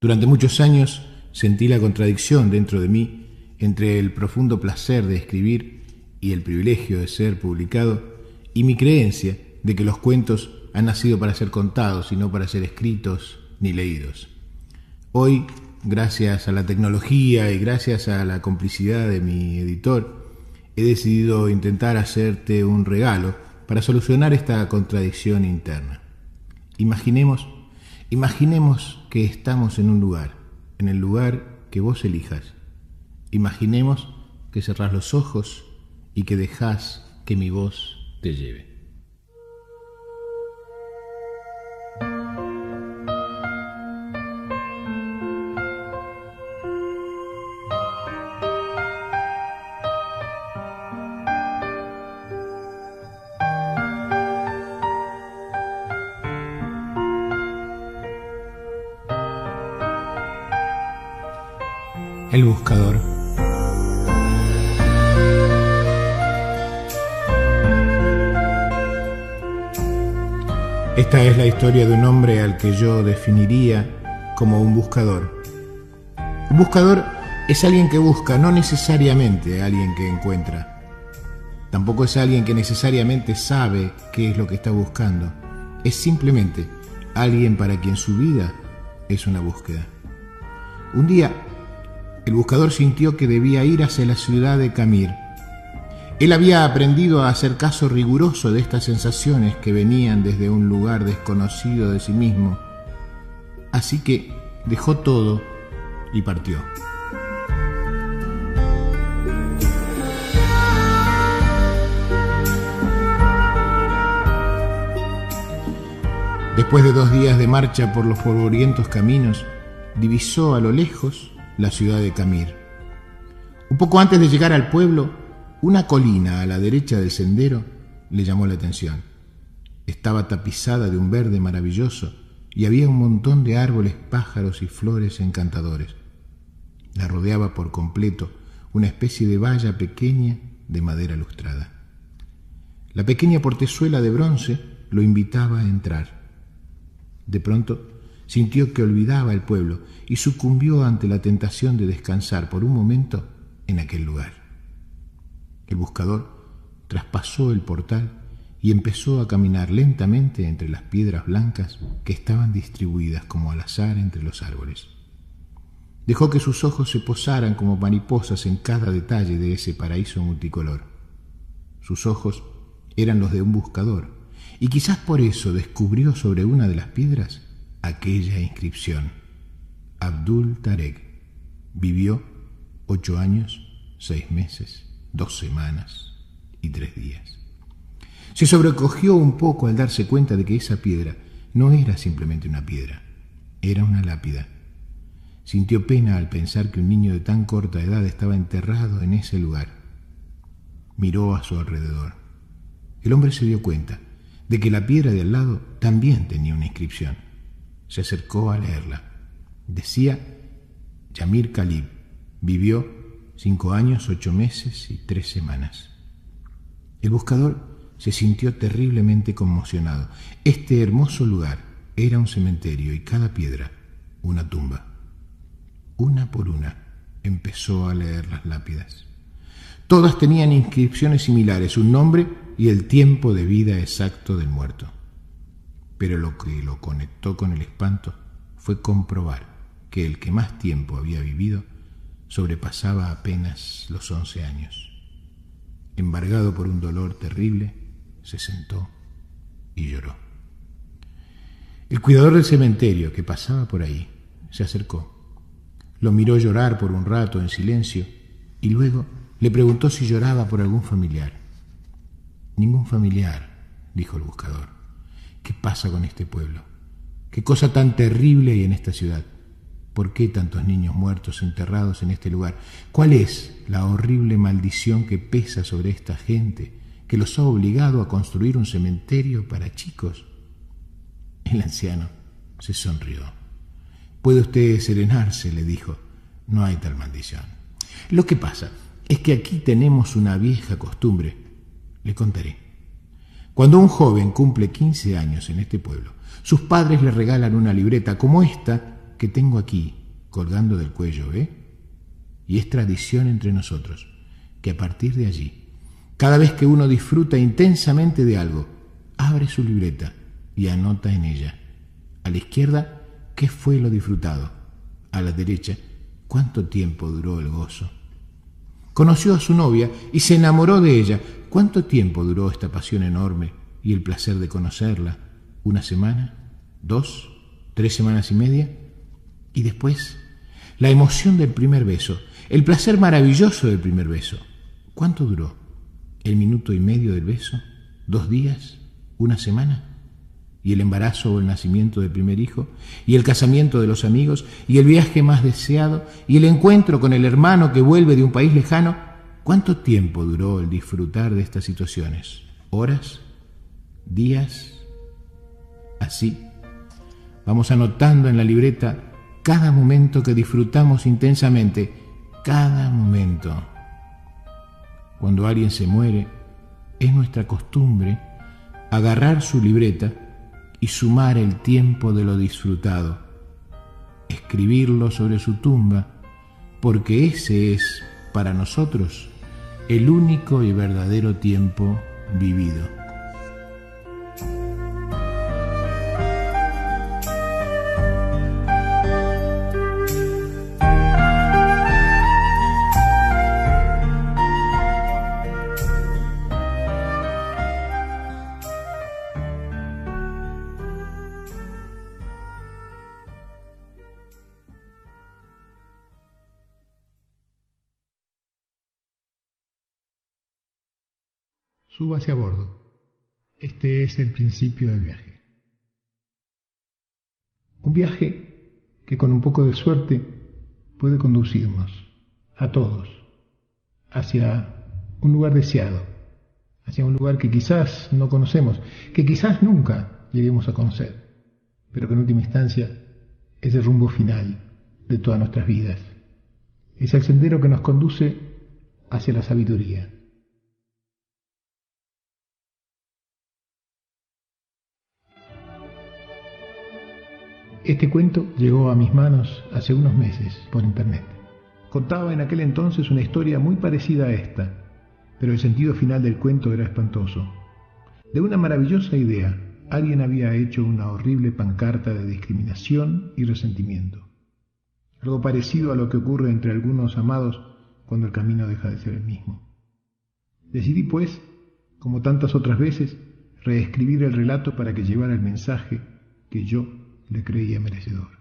Durante muchos años sentí la contradicción dentro de mí entre el profundo placer de escribir y el privilegio de ser publicado y mi creencia de que los cuentos han nacido para ser contados y no para ser escritos ni leídos. Hoy, gracias a la tecnología y gracias a la complicidad de mi editor, he decidido intentar hacerte un regalo para solucionar esta contradicción interna. Imaginemos Imaginemos que estamos en un lugar, en el lugar que vos elijas. Imaginemos que cerrás los ojos y que dejás que mi voz te lleve. Historia de un hombre al que yo definiría como un buscador. Un buscador es alguien que busca, no necesariamente alguien que encuentra. Tampoco es alguien que necesariamente sabe qué es lo que está buscando. Es simplemente alguien para quien su vida es una búsqueda. Un día el buscador sintió que debía ir hacia la ciudad de Camir. Él había aprendido a hacer caso riguroso de estas sensaciones que venían desde un lugar desconocido de sí mismo. Así que dejó todo y partió. Después de dos días de marcha por los polvorientos caminos, divisó a lo lejos la ciudad de Camir. Un poco antes de llegar al pueblo, una colina a la derecha del sendero le llamó la atención. Estaba tapizada de un verde maravilloso y había un montón de árboles, pájaros y flores encantadores. La rodeaba por completo una especie de valla pequeña de madera lustrada. La pequeña portezuela de bronce lo invitaba a entrar. De pronto sintió que olvidaba el pueblo y sucumbió ante la tentación de descansar por un momento en aquel lugar. El buscador traspasó el portal y empezó a caminar lentamente entre las piedras blancas que estaban distribuidas como al azar entre los árboles. Dejó que sus ojos se posaran como mariposas en cada detalle de ese paraíso multicolor. Sus ojos eran los de un buscador, y quizás por eso descubrió sobre una de las piedras aquella inscripción. Abdul Tarek vivió ocho años, seis meses, dos semanas y tres días. Se sobrecogió un poco al darse cuenta de que esa piedra no era simplemente una piedra, era una lápida. Sintió pena al pensar que un niño de tan corta edad estaba enterrado en ese lugar. Miró a su alrededor. El hombre se dio cuenta de que la piedra de al lado también tenía una inscripción se acercó a leerla. Decía, Yamir Khalib vivió cinco años, ocho meses y tres semanas. El buscador se sintió terriblemente conmocionado. Este hermoso lugar era un cementerio y cada piedra una tumba. Una por una empezó a leer las lápidas. Todas tenían inscripciones similares, un nombre y el tiempo de vida exacto del muerto pero lo que lo conectó con el espanto fue comprobar que el que más tiempo había vivido sobrepasaba apenas los once años. Embargado por un dolor terrible, se sentó y lloró. El cuidador del cementerio que pasaba por ahí se acercó, lo miró llorar por un rato en silencio y luego le preguntó si lloraba por algún familiar. Ningún familiar, dijo el buscador. ¿Qué pasa con este pueblo? ¿Qué cosa tan terrible hay en esta ciudad? ¿Por qué tantos niños muertos enterrados en este lugar? ¿Cuál es la horrible maldición que pesa sobre esta gente que los ha obligado a construir un cementerio para chicos? El anciano se sonrió. Puede usted serenarse, le dijo. No hay tal maldición. Lo que pasa es que aquí tenemos una vieja costumbre. Le contaré. Cuando un joven cumple 15 años en este pueblo, sus padres le regalan una libreta como esta que tengo aquí, colgando del cuello, ¿eh? Y es tradición entre nosotros que a partir de allí, cada vez que uno disfruta intensamente de algo, abre su libreta y anota en ella. A la izquierda, ¿qué fue lo disfrutado? A la derecha, ¿cuánto tiempo duró el gozo? Conoció a su novia y se enamoró de ella. ¿Cuánto tiempo duró esta pasión enorme y el placer de conocerla? ¿Una semana? ¿Dos? ¿Tres semanas y media? Y después, la emoción del primer beso, el placer maravilloso del primer beso. ¿Cuánto duró? ¿El minuto y medio del beso? ¿Dos días? ¿Una semana? y el embarazo o el nacimiento del primer hijo, y el casamiento de los amigos, y el viaje más deseado, y el encuentro con el hermano que vuelve de un país lejano, ¿cuánto tiempo duró el disfrutar de estas situaciones? ¿Horas? ¿Días? Así, vamos anotando en la libreta cada momento que disfrutamos intensamente, cada momento. Cuando alguien se muere, es nuestra costumbre agarrar su libreta y sumar el tiempo de lo disfrutado, escribirlo sobre su tumba, porque ese es para nosotros el único y verdadero tiempo vivido. Súbase a bordo. Este es el principio del viaje. Un viaje que con un poco de suerte puede conducirnos a todos hacia un lugar deseado, hacia un lugar que quizás no conocemos, que quizás nunca lleguemos a conocer, pero que en última instancia es el rumbo final de todas nuestras vidas. Es el sendero que nos conduce hacia la sabiduría. Este cuento llegó a mis manos hace unos meses por internet. Contaba en aquel entonces una historia muy parecida a esta, pero el sentido final del cuento era espantoso. De una maravillosa idea, alguien había hecho una horrible pancarta de discriminación y resentimiento. Algo parecido a lo que ocurre entre algunos amados cuando el camino deja de ser el mismo. Decidí, pues, como tantas otras veces, reescribir el relato para que llevara el mensaje que yo le creía merecedor.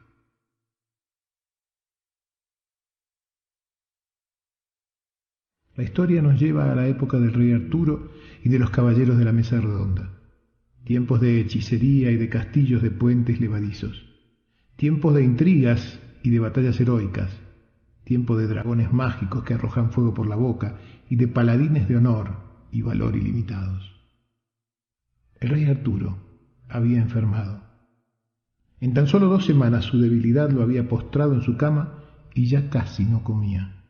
La historia nos lleva a la época del rey Arturo y de los caballeros de la mesa redonda, tiempos de hechicería y de castillos de puentes levadizos, tiempos de intrigas y de batallas heroicas, tiempo de dragones mágicos que arrojan fuego por la boca y de paladines de honor y valor ilimitados. El rey Arturo había enfermado en tan solo dos semanas su debilidad lo había postrado en su cama y ya casi no comía.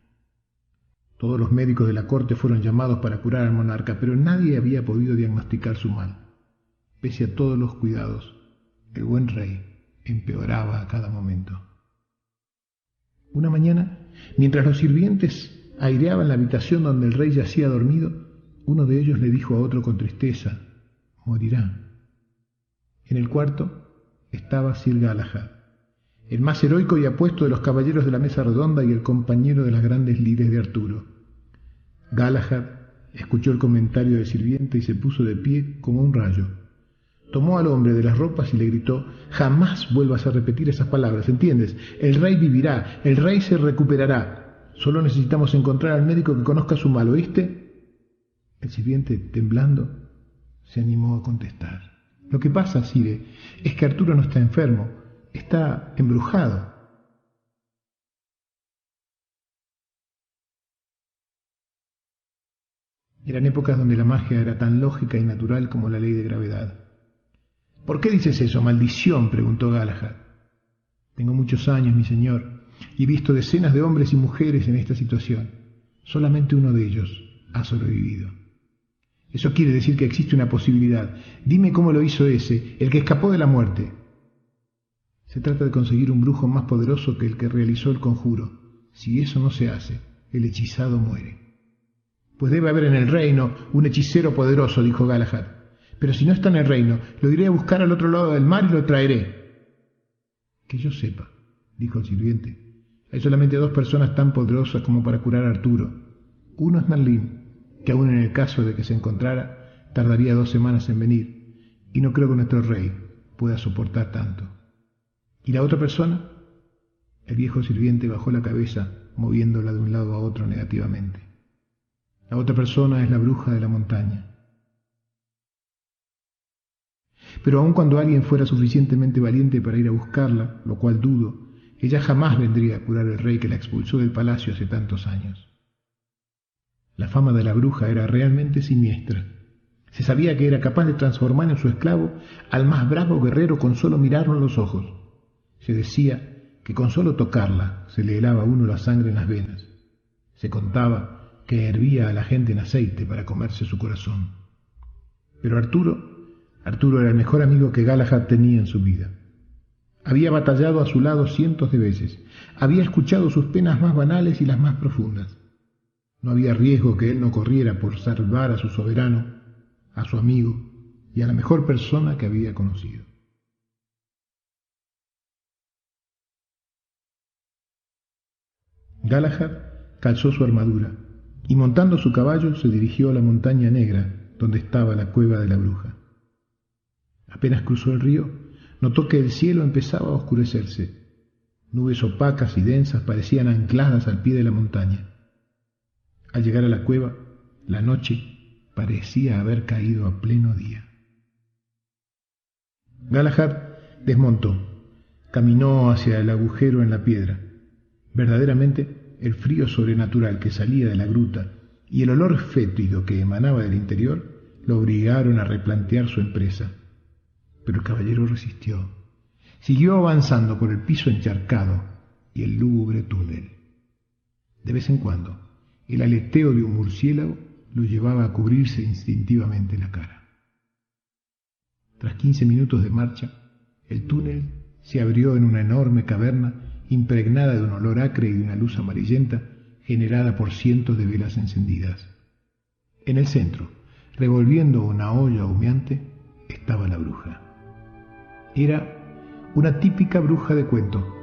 Todos los médicos de la corte fueron llamados para curar al monarca, pero nadie había podido diagnosticar su mal. Pese a todos los cuidados, el buen rey empeoraba a cada momento. Una mañana, mientras los sirvientes aireaban la habitación donde el rey yacía dormido, uno de ellos le dijo a otro con tristeza, morirá. En el cuarto, estaba Sir Galahad, el más heroico y apuesto de los caballeros de la mesa redonda y el compañero de las grandes lides de Arturo. Galahad escuchó el comentario del sirviente y se puso de pie como un rayo. Tomó al hombre de las ropas y le gritó, jamás vuelvas a repetir esas palabras, ¿entiendes? El rey vivirá, el rey se recuperará. Solo necesitamos encontrar al médico que conozca su mal, ¿oíste? El sirviente, temblando, se animó a contestar. Lo que pasa, Sire, es que Arturo no está enfermo, está embrujado. Eran épocas donde la magia era tan lógica y natural como la ley de gravedad. ¿Por qué dices eso, maldición? preguntó Galahad. Tengo muchos años, mi señor, y he visto decenas de hombres y mujeres en esta situación. Solamente uno de ellos ha sobrevivido. Eso quiere decir que existe una posibilidad. Dime cómo lo hizo ese, el que escapó de la muerte. Se trata de conseguir un brujo más poderoso que el que realizó el conjuro. Si eso no se hace, el hechizado muere. Pues debe haber en el reino un hechicero poderoso, dijo Galahad. Pero si no está en el reino, lo iré a buscar al otro lado del mar y lo traeré. Que yo sepa, dijo el sirviente, hay solamente dos personas tan poderosas como para curar a Arturo. Uno es Merlín, que aun en el caso de que se encontrara, tardaría dos semanas en venir, y no creo que nuestro rey pueda soportar tanto. ¿Y la otra persona? El viejo sirviente bajó la cabeza, moviéndola de un lado a otro negativamente. La otra persona es la bruja de la montaña. Pero aun cuando alguien fuera suficientemente valiente para ir a buscarla, lo cual dudo, ella jamás vendría a curar al rey que la expulsó del palacio hace tantos años. La fama de la bruja era realmente siniestra. Se sabía que era capaz de transformar en su esclavo al más bravo guerrero con solo mirarlo a los ojos. Se decía que con solo tocarla se le helaba a uno la sangre en las venas. Se contaba que hervía a la gente en aceite para comerse su corazón. Pero Arturo, Arturo era el mejor amigo que Galahad tenía en su vida. Había batallado a su lado cientos de veces, había escuchado sus penas más banales y las más profundas. No había riesgo que él no corriera por salvar a su soberano, a su amigo y a la mejor persona que había conocido. Galahad calzó su armadura y montando su caballo se dirigió a la montaña negra donde estaba la cueva de la bruja. Apenas cruzó el río, notó que el cielo empezaba a oscurecerse. Nubes opacas y densas parecían ancladas al pie de la montaña. Al llegar a la cueva, la noche parecía haber caído a pleno día. Galahad desmontó, caminó hacia el agujero en la piedra. Verdaderamente, el frío sobrenatural que salía de la gruta y el olor fétido que emanaba del interior lo obligaron a replantear su empresa. Pero el caballero resistió. Siguió avanzando por el piso encharcado y el lúgubre túnel. De vez en cuando, el aleteo de un murciélago lo llevaba a cubrirse instintivamente la cara. Tras quince minutos de marcha, el túnel se abrió en una enorme caverna impregnada de un olor acre y de una luz amarillenta generada por cientos de velas encendidas. En el centro, revolviendo una olla humeante, estaba la bruja. Era una típica bruja de cuento,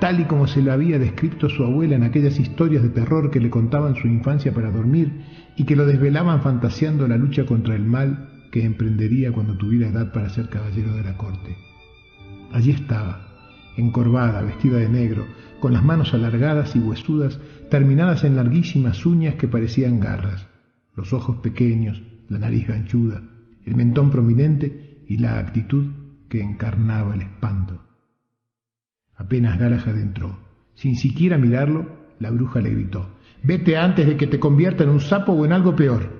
tal y como se la había descrito su abuela en aquellas historias de terror que le contaban su infancia para dormir y que lo desvelaban fantaseando la lucha contra el mal que emprendería cuando tuviera edad para ser caballero de la corte. Allí estaba, encorvada, vestida de negro, con las manos alargadas y huesudas, terminadas en larguísimas uñas que parecían garras, los ojos pequeños, la nariz ganchuda, el mentón prominente y la actitud que encarnaba el espanto. Apenas Galahad entró. Sin siquiera mirarlo, la bruja le gritó, Vete antes de que te convierta en un sapo o en algo peor.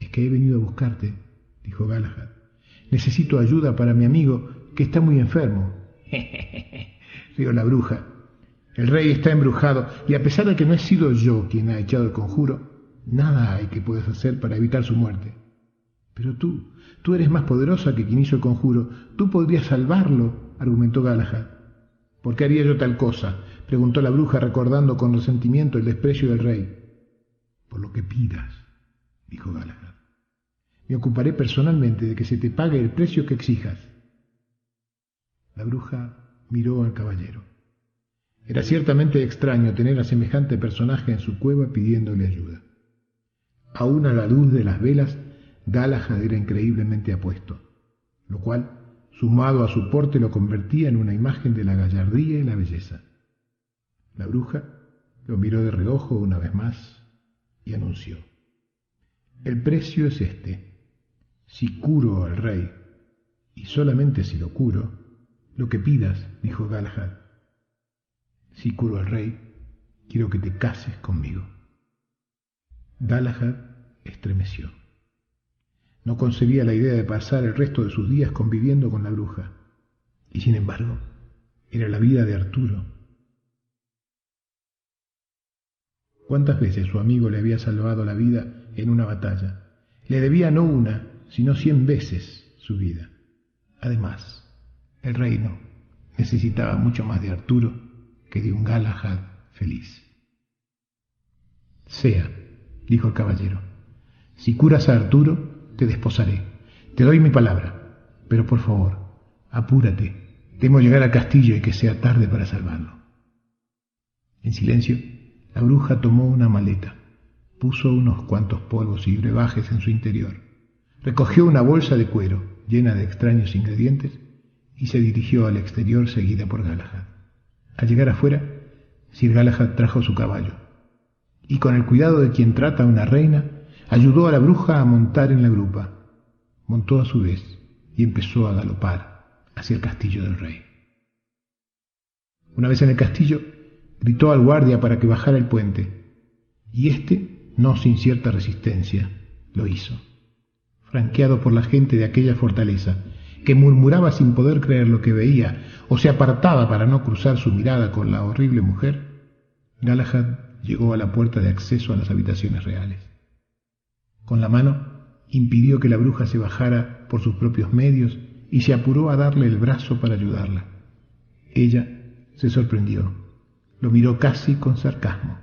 Es que he venido a buscarte, dijo Galahad. Necesito ayuda para mi amigo, que está muy enfermo. Rió la bruja. El rey está embrujado y a pesar de que no he sido yo quien ha echado el conjuro, nada hay que puedas hacer para evitar su muerte. Pero tú, tú eres más poderosa que quien hizo el conjuro. Tú podrías salvarlo, argumentó Galahad. ¿Por qué haría yo tal cosa? preguntó la bruja recordando con resentimiento el desprecio del rey. Por lo que pidas, dijo Galahad. Me ocuparé personalmente de que se te pague el precio que exijas. La bruja miró al caballero. Era ciertamente extraño tener a semejante personaje en su cueva pidiéndole ayuda. Aún a la luz de las velas, Galahad era increíblemente apuesto, lo cual, sumado a su porte, lo convertía en una imagen de la gallardía y la belleza. La bruja lo miró de reojo una vez más y anunció. El precio es este. Si curo al rey, y solamente si lo curo, lo que pidas, dijo Galahad. Si curo al rey, quiero que te cases conmigo. Galahad estremeció. No concebía la idea de pasar el resto de sus días conviviendo con la bruja. Y sin embargo, era la vida de Arturo. ¿Cuántas veces su amigo le había salvado la vida en una batalla? Le debía no una, sino cien veces su vida. Además, el reino necesitaba mucho más de Arturo que de un Galahad feliz. Sea, dijo el caballero, si curas a Arturo, te desposaré. Te doy mi palabra, pero por favor, apúrate. Temo llegar al castillo y que sea tarde para salvarlo. En silencio, la bruja tomó una maleta, puso unos cuantos polvos y brebajes en su interior, recogió una bolsa de cuero llena de extraños ingredientes y se dirigió al exterior seguida por Galahad. Al llegar afuera, Sir Galahad trajo su caballo y con el cuidado de quien trata a una reina, ayudó a la bruja a montar en la grupa. Montó a su vez y empezó a galopar hacia el castillo del rey. Una vez en el castillo, gritó al guardia para que bajara el puente, y éste, no sin cierta resistencia, lo hizo. Franqueado por la gente de aquella fortaleza, que murmuraba sin poder creer lo que veía, o se apartaba para no cruzar su mirada con la horrible mujer, Galahad llegó a la puerta de acceso a las habitaciones reales. Con la mano impidió que la bruja se bajara por sus propios medios y se apuró a darle el brazo para ayudarla. Ella se sorprendió, lo miró casi con sarcasmo.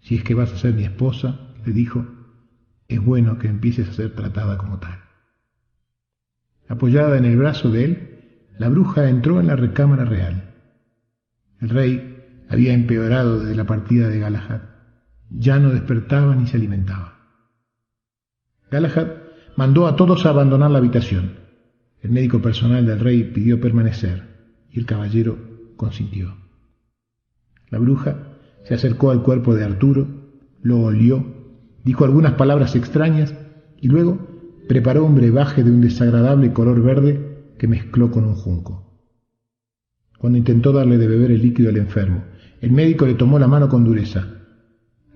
Si es que vas a ser mi esposa, le dijo, es bueno que empieces a ser tratada como tal. Apoyada en el brazo de él, la bruja entró en la recámara real. El rey había empeorado desde la partida de Galahad. Ya no despertaba ni se alimentaba. Galahad mandó a todos a abandonar la habitación. El médico personal del rey pidió permanecer y el caballero consintió. La bruja se acercó al cuerpo de Arturo, lo olió, dijo algunas palabras extrañas y luego preparó un brebaje de un desagradable color verde que mezcló con un junco. Cuando intentó darle de beber el líquido al enfermo, el médico le tomó la mano con dureza.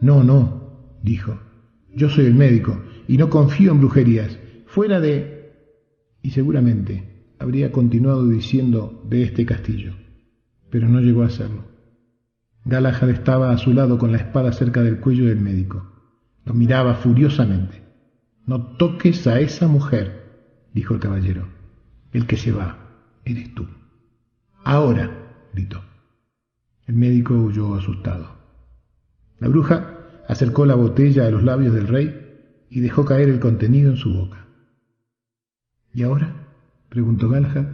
No, no, dijo, yo soy el médico y no confío en brujerías. Fuera de... Y seguramente habría continuado diciendo de este castillo, pero no llegó a hacerlo. Galahad estaba a su lado con la espada cerca del cuello del médico. Lo miraba furiosamente. No toques a esa mujer, dijo el caballero. El que se va eres tú. Ahora, gritó. El médico huyó asustado. La bruja acercó la botella a los labios del rey y dejó caer el contenido en su boca. ¿Y ahora? preguntó Galahad.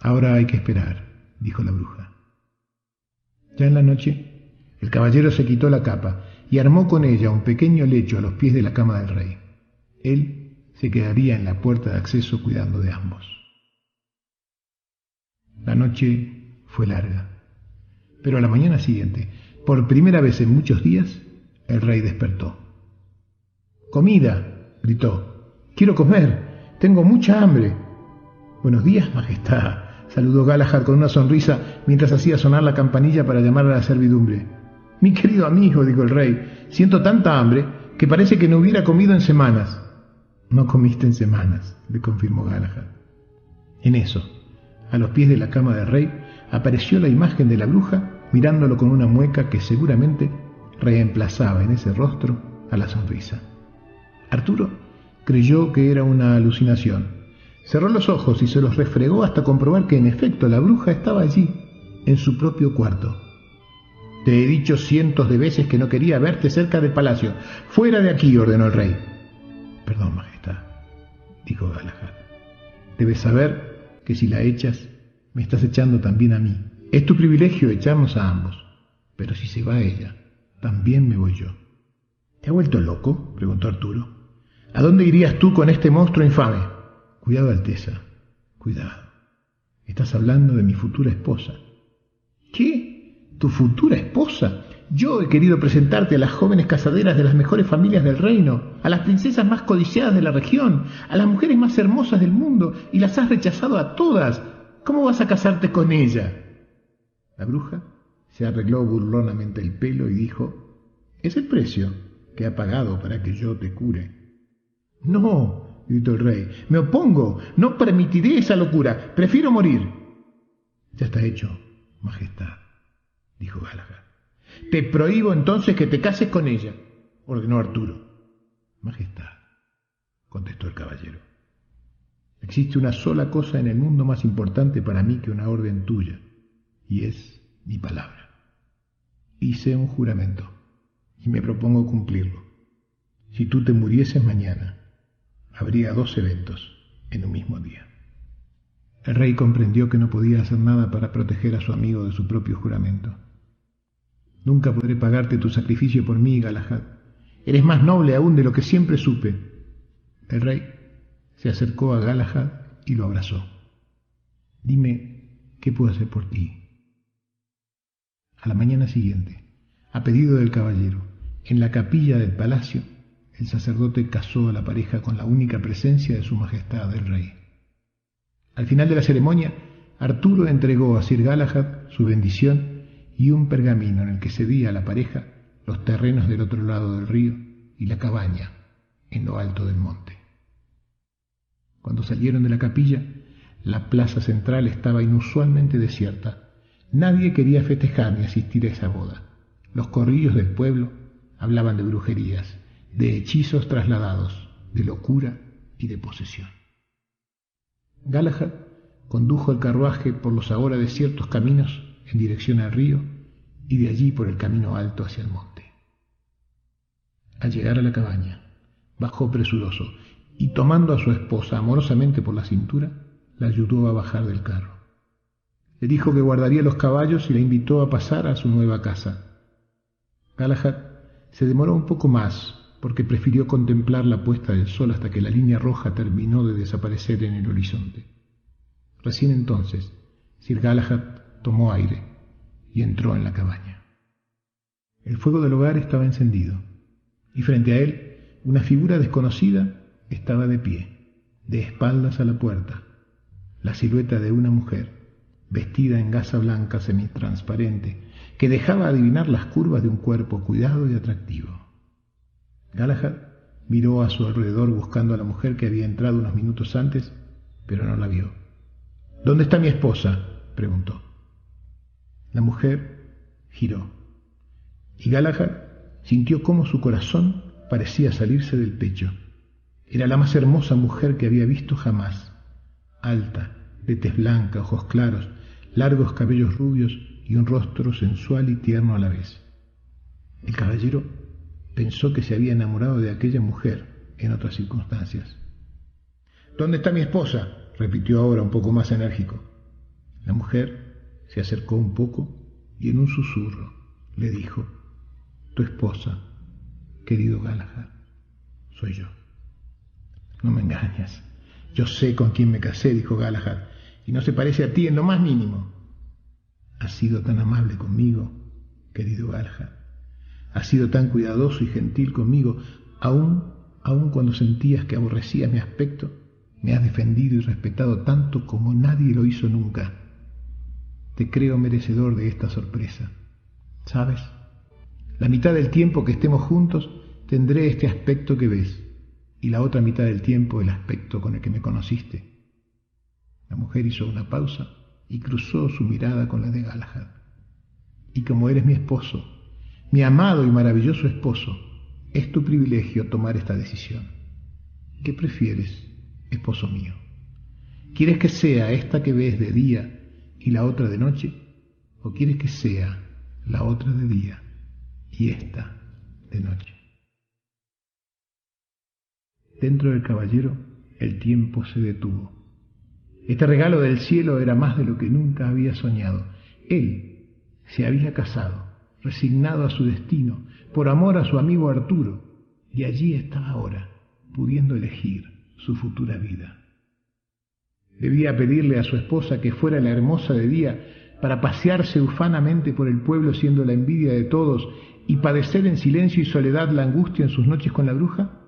Ahora hay que esperar, dijo la bruja. Ya en la noche, el caballero se quitó la capa y armó con ella un pequeño lecho a los pies de la cama del rey. Él se quedaría en la puerta de acceso cuidando de ambos. La noche fue larga, pero a la mañana siguiente, por primera vez en muchos días, el rey despertó. Comida, gritó. Quiero comer. Tengo mucha hambre. Buenos días, Majestad, saludó Galahad con una sonrisa mientras hacía sonar la campanilla para llamar a la servidumbre. Mi querido amigo, dijo el rey, siento tanta hambre que parece que no hubiera comido en semanas. No comiste en semanas, le confirmó Galahad. En eso, a los pies de la cama del rey, apareció la imagen de la bruja mirándolo con una mueca que seguramente reemplazaba en ese rostro a la sonrisa. Arturo creyó que era una alucinación Cerró los ojos y se los refregó hasta comprobar que en efecto la bruja estaba allí, en su propio cuarto. Te he dicho cientos de veces que no quería verte cerca del palacio. Fuera de aquí, ordenó el rey. Perdón, Majestad, dijo Galahad. Debes saber que si la echas, me estás echando también a mí. Es tu privilegio echarnos a ambos. Pero si se va ella, también me voy yo. ¿Te ha vuelto loco? preguntó Arturo. ¿A dónde irías tú con este monstruo infame? Cuidado, Alteza, cuidado. Estás hablando de mi futura esposa. ¿Qué? ¿Tu futura esposa? Yo he querido presentarte a las jóvenes casaderas de las mejores familias del reino, a las princesas más codiciadas de la región, a las mujeres más hermosas del mundo, y las has rechazado a todas. ¿Cómo vas a casarte con ella? La bruja se arregló burlonamente el pelo y dijo, es el precio que ha pagado para que yo te cure. No, gritó el rey. Me opongo. No permitiré esa locura. Prefiero morir. Ya está hecho, Majestad, dijo Galahad. Te prohíbo entonces que te cases con ella, ordenó Arturo. Majestad, contestó el caballero. Existe una sola cosa en el mundo más importante para mí que una orden tuya, y es mi palabra. Hice un juramento, y me propongo cumplirlo. Si tú te murieses mañana, habría dos eventos en un mismo día. El rey comprendió que no podía hacer nada para proteger a su amigo de su propio juramento. Nunca podré pagarte tu sacrificio por mí, Galahad. Eres más noble aún de lo que siempre supe. El rey se acercó a Galahad y lo abrazó. Dime, ¿qué puedo hacer por ti? A la mañana siguiente, a pedido del caballero, en la capilla del palacio, el sacerdote casó a la pareja con la única presencia de su majestad el rey. Al final de la ceremonia, Arturo entregó a Sir Galahad su bendición y un pergamino en el que cedía a la pareja los terrenos del otro lado del río y la cabaña en lo alto del monte. Cuando salieron de la capilla, la plaza central estaba inusualmente desierta. Nadie quería festejar ni asistir a esa boda. Los corrillos del pueblo hablaban de brujerías, de hechizos trasladados, de locura y de posesión. Galahad condujo el carruaje por los ahora desiertos caminos en dirección al río y de allí por el camino alto hacia el monte. Al llegar a la cabaña, bajó presuroso y tomando a su esposa amorosamente por la cintura, la ayudó a bajar del carro. Le dijo que guardaría los caballos y la invitó a pasar a su nueva casa. Galahad se demoró un poco más porque prefirió contemplar la puesta del sol hasta que la línea roja terminó de desaparecer en el horizonte. Recién entonces, Sir Galahad tomó aire y entró en la cabaña. El fuego del hogar estaba encendido, y frente a él una figura desconocida estaba de pie, de espaldas a la puerta, la silueta de una mujer, vestida en gasa blanca semitransparente, que dejaba adivinar las curvas de un cuerpo cuidado y atractivo. Galahad miró a su alrededor buscando a la mujer que había entrado unos minutos antes, pero no la vio. ¿Dónde está mi esposa? preguntó. La mujer giró, y Galahad sintió cómo su corazón parecía salirse del pecho. Era la más hermosa mujer que había visto jamás, alta, de tez blanca, ojos claros, largos cabellos rubios y un rostro sensual y tierno a la vez. El caballero pensó que se había enamorado de aquella mujer en otras circunstancias. ¿Dónde está mi esposa? repitió ahora un poco más enérgico. La mujer se acercó un poco y en un susurro le dijo, Tu esposa, querido Galahad, soy yo. No me engañas. Yo sé con quién me casé, dijo Galahad, y no se parece a ti en lo más mínimo. Has sido tan amable conmigo, querido Galahad. Has sido tan cuidadoso y gentil conmigo, aun, aun cuando sentías que aborrecías mi aspecto, me has defendido y respetado tanto como nadie lo hizo nunca. Te creo merecedor de esta sorpresa. ¿Sabes? La mitad del tiempo que estemos juntos tendré este aspecto que ves, y la otra mitad del tiempo el aspecto con el que me conociste. La mujer hizo una pausa y cruzó su mirada con la de Galahad. Y como eres mi esposo, mi amado y maravilloso esposo, es tu privilegio tomar esta decisión. ¿Qué prefieres, esposo mío? ¿Quieres que sea esta que ves de día y la otra de noche? ¿O quieres que sea la otra de día y esta de noche? Dentro del caballero el tiempo se detuvo. Este regalo del cielo era más de lo que nunca había soñado. Él se había casado resignado a su destino, por amor a su amigo Arturo, y allí estaba ahora, pudiendo elegir su futura vida. Debía pedirle a su esposa que fuera la hermosa de día para pasearse ufanamente por el pueblo siendo la envidia de todos y padecer en silencio y soledad la angustia en sus noches con la bruja?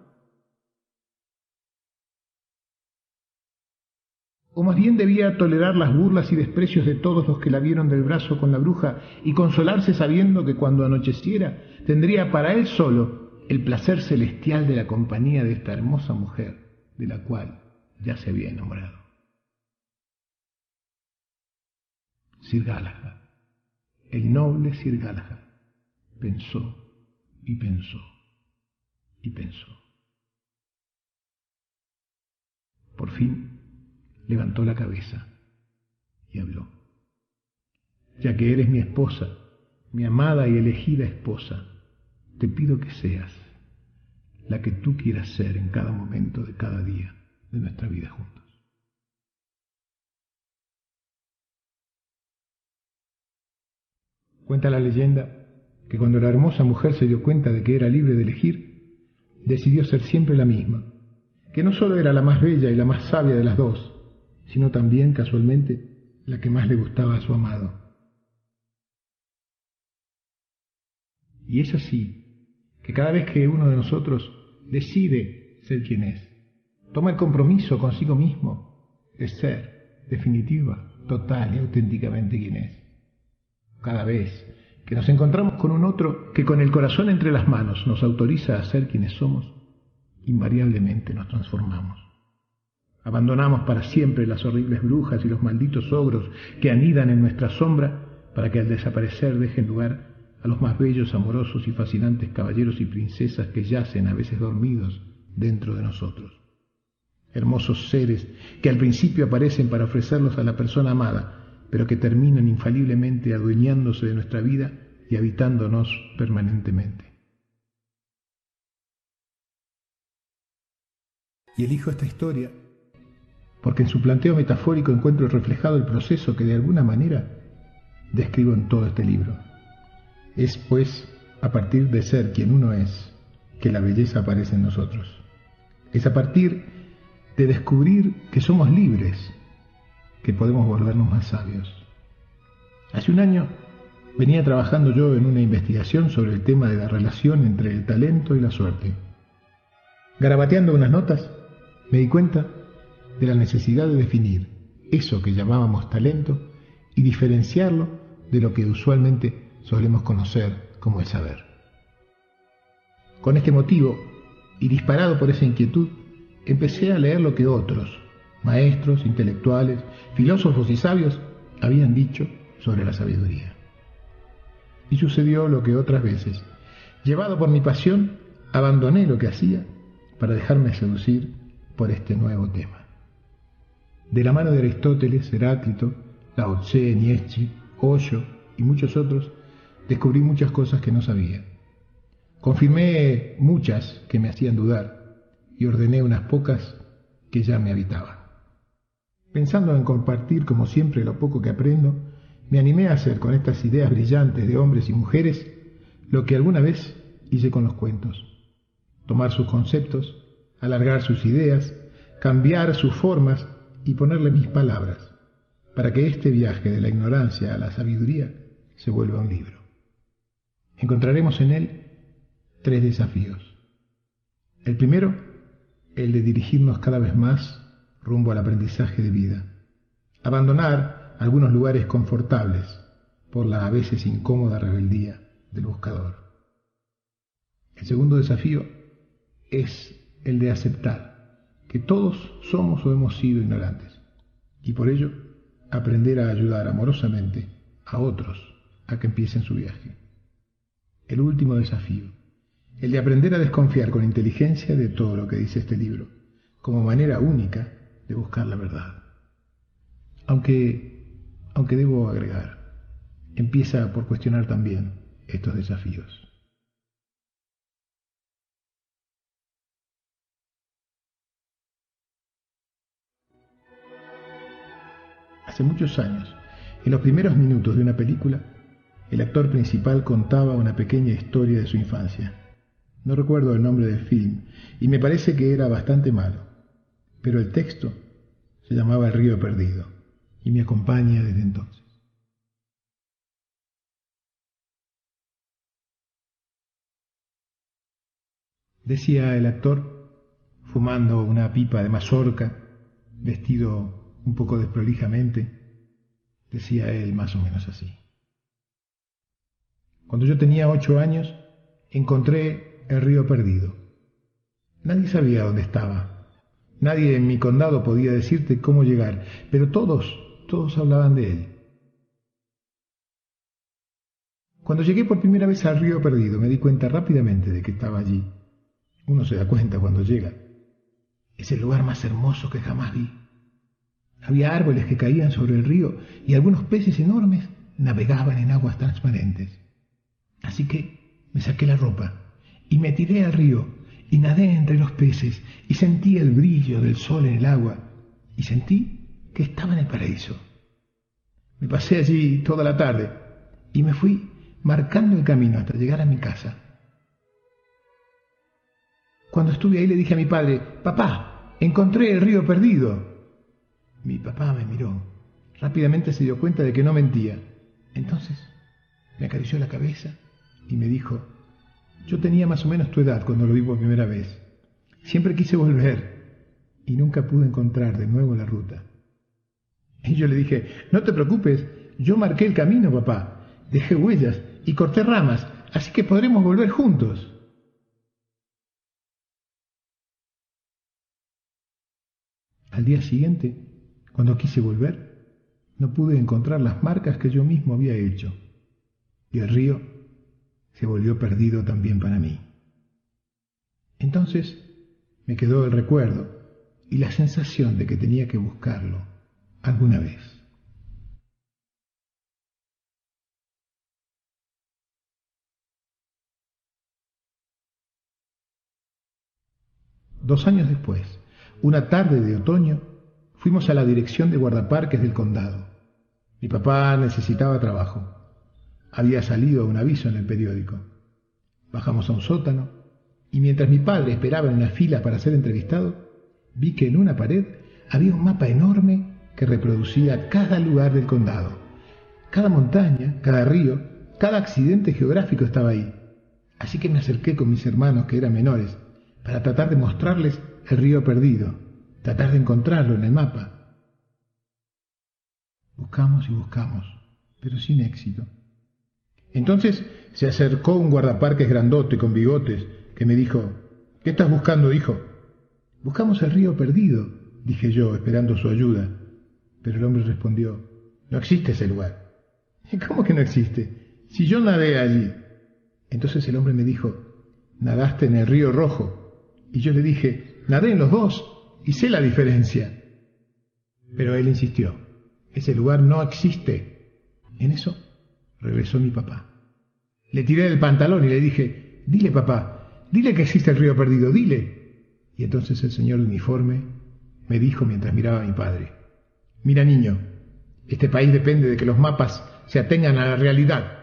Más bien debía tolerar las burlas y desprecios de todos los que la vieron del brazo con la bruja y consolarse sabiendo que cuando anocheciera tendría para él solo el placer celestial de la compañía de esta hermosa mujer de la cual ya se había enamorado. Sir Galahad, el noble Sir Galahad, pensó y pensó y pensó. fin levantó la cabeza y habló. Ya que eres mi esposa, mi amada y elegida esposa, te pido que seas la que tú quieras ser en cada momento de cada día de nuestra vida juntos. Cuenta la leyenda que cuando la hermosa mujer se dio cuenta de que era libre de elegir, decidió ser siempre la misma, que no solo era la más bella y la más sabia de las dos, sino también, casualmente, la que más le gustaba a su amado. Y es así, que cada vez que uno de nosotros decide ser quien es, toma el compromiso consigo mismo de ser definitiva, total y auténticamente quien es. Cada vez que nos encontramos con un otro que con el corazón entre las manos nos autoriza a ser quienes somos, invariablemente nos transformamos. Abandonamos para siempre las horribles brujas y los malditos ogros que anidan en nuestra sombra para que al desaparecer dejen lugar a los más bellos, amorosos y fascinantes caballeros y princesas que yacen a veces dormidos dentro de nosotros. Hermosos seres que al principio aparecen para ofrecerlos a la persona amada, pero que terminan infaliblemente adueñándose de nuestra vida y habitándonos permanentemente. Y elijo esta historia porque en su planteo metafórico encuentro reflejado el proceso que de alguna manera describo en todo este libro. Es, pues, a partir de ser quien uno es, que la belleza aparece en nosotros. Es a partir de descubrir que somos libres que podemos volvernos más sabios. Hace un año venía trabajando yo en una investigación sobre el tema de la relación entre el talento y la suerte. Garabateando unas notas, me di cuenta de la necesidad de definir eso que llamábamos talento y diferenciarlo de lo que usualmente solemos conocer como el saber. Con este motivo, y disparado por esa inquietud, empecé a leer lo que otros, maestros, intelectuales, filósofos y sabios habían dicho sobre la sabiduría. Y sucedió lo que otras veces, llevado por mi pasión, abandoné lo que hacía para dejarme seducir por este nuevo tema. De la mano de Aristóteles, Heráclito, Lao Tse, Nietzsche, Osho y muchos otros, descubrí muchas cosas que no sabía. Confirmé muchas que me hacían dudar y ordené unas pocas que ya me habitaban. Pensando en compartir, como siempre, lo poco que aprendo, me animé a hacer con estas ideas brillantes de hombres y mujeres lo que alguna vez hice con los cuentos. Tomar sus conceptos, alargar sus ideas, cambiar sus formas y ponerle mis palabras, para que este viaje de la ignorancia a la sabiduría se vuelva un libro. Encontraremos en él tres desafíos. El primero, el de dirigirnos cada vez más rumbo al aprendizaje de vida. Abandonar algunos lugares confortables por la a veces incómoda rebeldía del buscador. El segundo desafío es el de aceptar que todos somos o hemos sido ignorantes y por ello aprender a ayudar amorosamente a otros a que empiecen su viaje. El último desafío, el de aprender a desconfiar con inteligencia de todo lo que dice este libro, como manera única de buscar la verdad. Aunque, aunque debo agregar, empieza por cuestionar también estos desafíos. Hace muchos años, en los primeros minutos de una película, el actor principal contaba una pequeña historia de su infancia. No recuerdo el nombre del film y me parece que era bastante malo pero el texto se llamaba El río perdido y me acompaña desde entonces. Decía el actor, fumando una pipa de mazorca, vestido un poco desprolijamente, decía él más o menos así. Cuando yo tenía ocho años, encontré el río perdido. Nadie sabía dónde estaba, Nadie en mi condado podía decirte cómo llegar, pero todos, todos hablaban de él. Cuando llegué por primera vez al río perdido, me di cuenta rápidamente de que estaba allí. Uno se da cuenta cuando llega. Es el lugar más hermoso que jamás vi. Había árboles que caían sobre el río y algunos peces enormes navegaban en aguas transparentes. Así que me saqué la ropa y me tiré al río y nadé entre los peces y sentí el brillo del sol en el agua y sentí que estaba en el paraíso. Me pasé allí toda la tarde y me fui marcando el camino hasta llegar a mi casa. Cuando estuve ahí le dije a mi padre, papá, encontré el río perdido. Mi papá me miró. Rápidamente se dio cuenta de que no mentía. Entonces me acarició la cabeza y me dijo, yo tenía más o menos tu edad cuando lo vi por primera vez. Siempre quise volver y nunca pude encontrar de nuevo la ruta. Y yo le dije, no te preocupes, yo marqué el camino, papá, dejé huellas y corté ramas, así que podremos volver juntos. Al día siguiente, cuando quise volver, no pude encontrar las marcas que yo mismo había hecho, y el río se volvió perdido también para mí. Entonces me quedó el recuerdo y la sensación de que tenía que buscarlo alguna vez. Dos años después, una tarde de otoño, fuimos a la dirección de guardaparques del condado. Mi papá necesitaba trabajo. Había salido un aviso en el periódico. Bajamos a un sótano y mientras mi padre esperaba en una fila para ser entrevistado, vi que en una pared había un mapa enorme que reproducía cada lugar del condado. Cada montaña, cada río, cada accidente geográfico estaba ahí. Así que me acerqué con mis hermanos, que eran menores, para tratar de mostrarles el río perdido, tratar de encontrarlo en el mapa. Buscamos y buscamos, pero sin éxito. Entonces se acercó un guardaparques grandote con bigotes que me dijo, ¿qué estás buscando, hijo? Buscamos el río perdido, dije yo, esperando su ayuda. Pero el hombre respondió, no existe ese lugar. ¿Cómo que no existe? Si yo nadé allí. Entonces el hombre me dijo, nadaste en el río rojo. Y yo le dije, nadé en los dos y sé la diferencia. Pero él insistió, ese lugar no existe. En eso regresó mi papá. Le tiré del pantalón y le dije, dile papá, dile que existe el río perdido, dile. Y entonces el señor uniforme me dijo mientras miraba a mi padre, Mira, niño, este país depende de que los mapas se atengan a la realidad.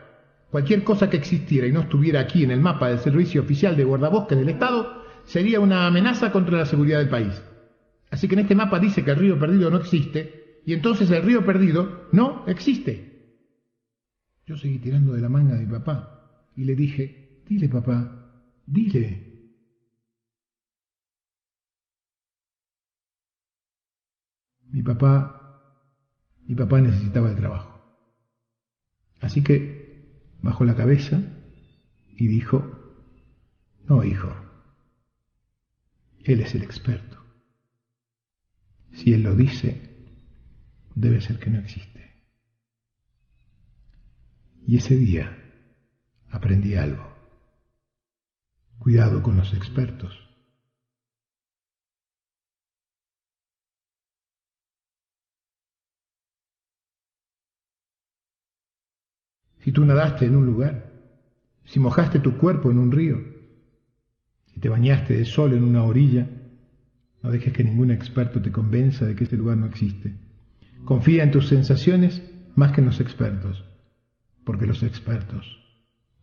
Cualquier cosa que existiera y no estuviera aquí en el mapa del Servicio Oficial de Guardabosques del Estado sería una amenaza contra la seguridad del país. Así que en este mapa dice que el río perdido no existe y entonces el río perdido no existe. Yo seguí tirando de la manga de mi papá y le dije, dile papá, dile. Mi papá mi papá necesitaba el trabajo. Así que bajó la cabeza y dijo, no, hijo, él es el experto. Si él lo dice, debe ser que no existe. Y ese día aprendí algo. Cuidado con los expertos. si tú nadaste en un lugar, si mojaste tu cuerpo en un río, si te bañaste de sol en una orilla, no dejes que ningún experto te convenza de que ese lugar no existe. Confía en tus sensaciones más que en los expertos, porque los expertos